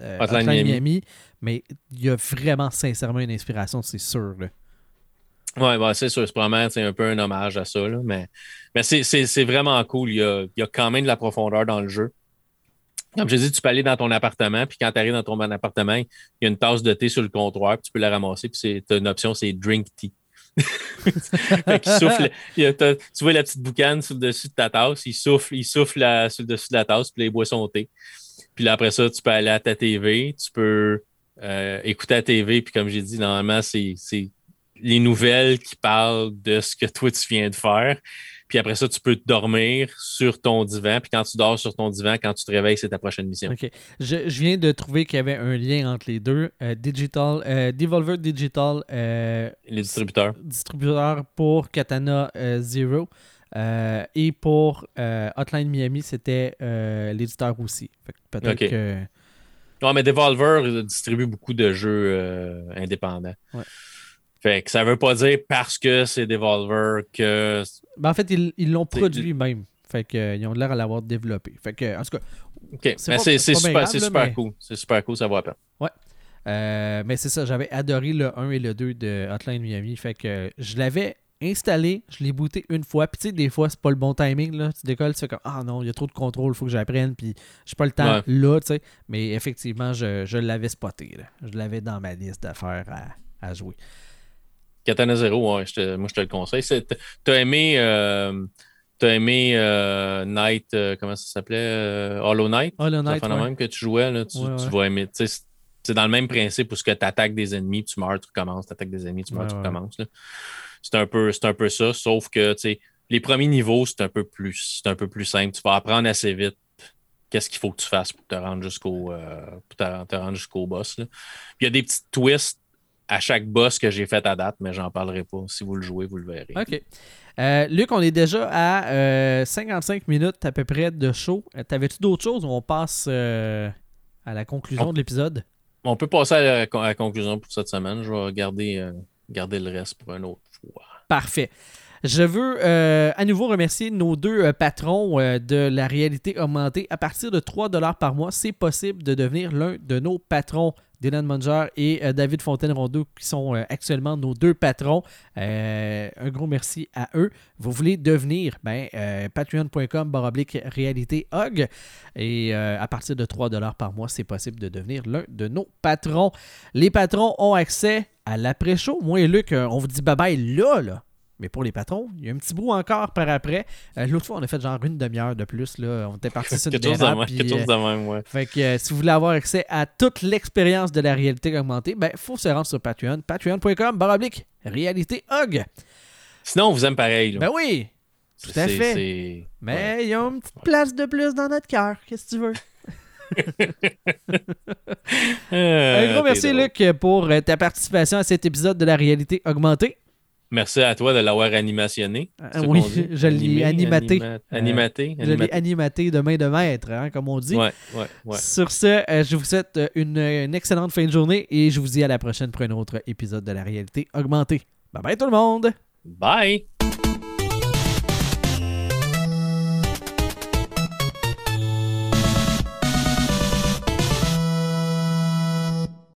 Speaker 1: euh Miami. mais il y a vraiment sincèrement une inspiration, c'est sûr. Là.
Speaker 2: Oui, bah, c'est sûr, c'est probablement un peu un hommage à ça, mais, mais c'est vraiment cool. Il y, a, il y, a, quand même de la profondeur dans le jeu. Comme je dis, tu peux aller dans ton appartement, puis quand tu arrives dans ton appartement, il y a une tasse de thé sur le comptoir, puis tu peux la ramasser, puis c'est une option, c'est drink tea. souffle, tu vois la petite boucane sur le dessus de ta tasse, il souffle, il souffle sur le dessus de la tasse, puis il boit son thé. Puis là, après ça, tu peux aller à ta TV, tu peux euh, écouter la TV, puis comme j'ai dit, normalement, c'est les nouvelles qui parlent de ce que toi tu viens de faire. Puis après ça, tu peux dormir sur ton divan. Puis quand tu dors sur ton divan, quand tu te réveilles, c'est ta prochaine mission.
Speaker 1: OK. Je, viens de trouver qu'il y avait un lien entre les deux. Euh, digital, euh, Devolver Digital. Euh,
Speaker 2: les distributeurs.
Speaker 1: Distributeur pour Katana Zero. et pour Hotline Miami, c'était l'éditeur aussi. Peut-être que.
Speaker 2: Non, mais Devolver distribue beaucoup de jeux indépendants.
Speaker 1: Ouais.
Speaker 2: Fait que ça veut pas dire parce que c'est Devolver que.
Speaker 1: Ben en fait, ils l'ont produit même. Fait qu'ils euh, ont l'air à l'avoir développé. Fait que, en tout cas.
Speaker 2: OK. C'est super, super cool. C'est super cool, ça va à peine.
Speaker 1: Ouais. Euh, mais c'est ça, j'avais adoré le 1 et le 2 de Hotline Miami. Fait que je l'avais installé, je l'ai booté une fois. Puis tu sais, des fois, c'est pas le bon timing. Là. Tu décolles, tu fais comme Ah non, il y a trop de contrôle, il faut que j'apprenne. Puis j'ai pas le temps là, tu sais. Mais effectivement, je, je l'avais spoté. Là. Je l'avais dans ma liste d'affaires à, à jouer.
Speaker 2: Katana Zero, moi je te le conseille. T'as aimé, euh, T'as aimé euh, Night, euh, comment ça s'appelait Hollow Knight?
Speaker 1: Hollow Knight, ouais.
Speaker 2: même que tu jouais, là, tu,
Speaker 1: Ouais,
Speaker 2: tu
Speaker 1: ouais.
Speaker 2: vas aimer. C'est dans le même principe où tu attaques des ennemis, tu meurs, tu recommences, tu attaques des ennemis, tu meurs, tu recommences. C'est un, peu- un peu ça, sauf que les premiers niveaux, c'est un peu plus un peu plus simple. Tu vas apprendre assez vite qu'est-ce qu'il faut que tu fasses pour te rendre jusqu'au euh, te, te rendre jusqu'au boss. là. Puis il y a des petits twists à chaque boss que j'ai fait à date, mais j'en parlerai pas. Si vous le jouez, vous le verrez.
Speaker 1: OK. Euh, Luc, on est déjà à euh, 55 minutes à peu près de show. Euh, T'avais-tu d'autres choses ou on passe euh, à la conclusion
Speaker 2: On-
Speaker 1: de l'épisode?
Speaker 2: On peut passer à la, à la conclusion pour cette semaine. Je vais garder, euh, garder le reste pour une autre fois.
Speaker 1: Parfait. Je veux euh, à nouveau remercier nos deux euh, patrons euh, de la réalité augmentée. À partir de 3 par mois, c'est possible de devenir l'un de nos patrons. Dylan Munger et euh, David Fontaine-Rondeau, qui sont euh, actuellement nos deux patrons. Euh, un gros merci à eux. Vous voulez devenir ben, patreon.com baroblique réalité hog. Et à partir de 3 par mois, c'est possible de devenir l'un de nos patrons. Les patrons ont accès à l'après-show. Moi et Luc, on vous dit bye-bye là, là. Mais pour les patrons, il y a un petit bout encore par après. Euh, L'autre fois, on a fait genre une demi-heure de plus. Là. On était parti sur une
Speaker 2: de même.
Speaker 1: puis,
Speaker 2: quelque chose
Speaker 1: euh,
Speaker 2: de même, ouais.
Speaker 1: fait que euh, si vous voulez avoir accès à toute l'expérience de la réalité augmentée, ben faut se rendre sur Patreon. Patreon.com baroblique réalité hog.
Speaker 2: Sinon, on vous aime pareil. là.
Speaker 1: Ben oui, tout à fait. mais
Speaker 2: ouais.
Speaker 1: il y a une petite place de plus dans notre cœur. Qu'est-ce que tu veux?
Speaker 2: Euh,
Speaker 1: Un gros merci
Speaker 2: drôle.
Speaker 1: Luc pour ta participation à cet épisode de la réalité augmentée.
Speaker 2: Merci à toi de l'avoir animationné.
Speaker 1: Ah, oui,
Speaker 2: dit?
Speaker 1: je l'ai
Speaker 2: Animé,
Speaker 1: animaté.
Speaker 2: anima- Animaté.
Speaker 1: Je l'ai
Speaker 2: animaté.
Speaker 1: animaté de main de maître, hein, comme on dit.
Speaker 2: Ouais, ouais, ouais.
Speaker 1: Sur ce, euh, je vous souhaite euh, une, une excellente fin de journée et je vous dis à la prochaine pour un autre épisode de la réalité augmentée. Bye bye tout le monde!
Speaker 2: Bye!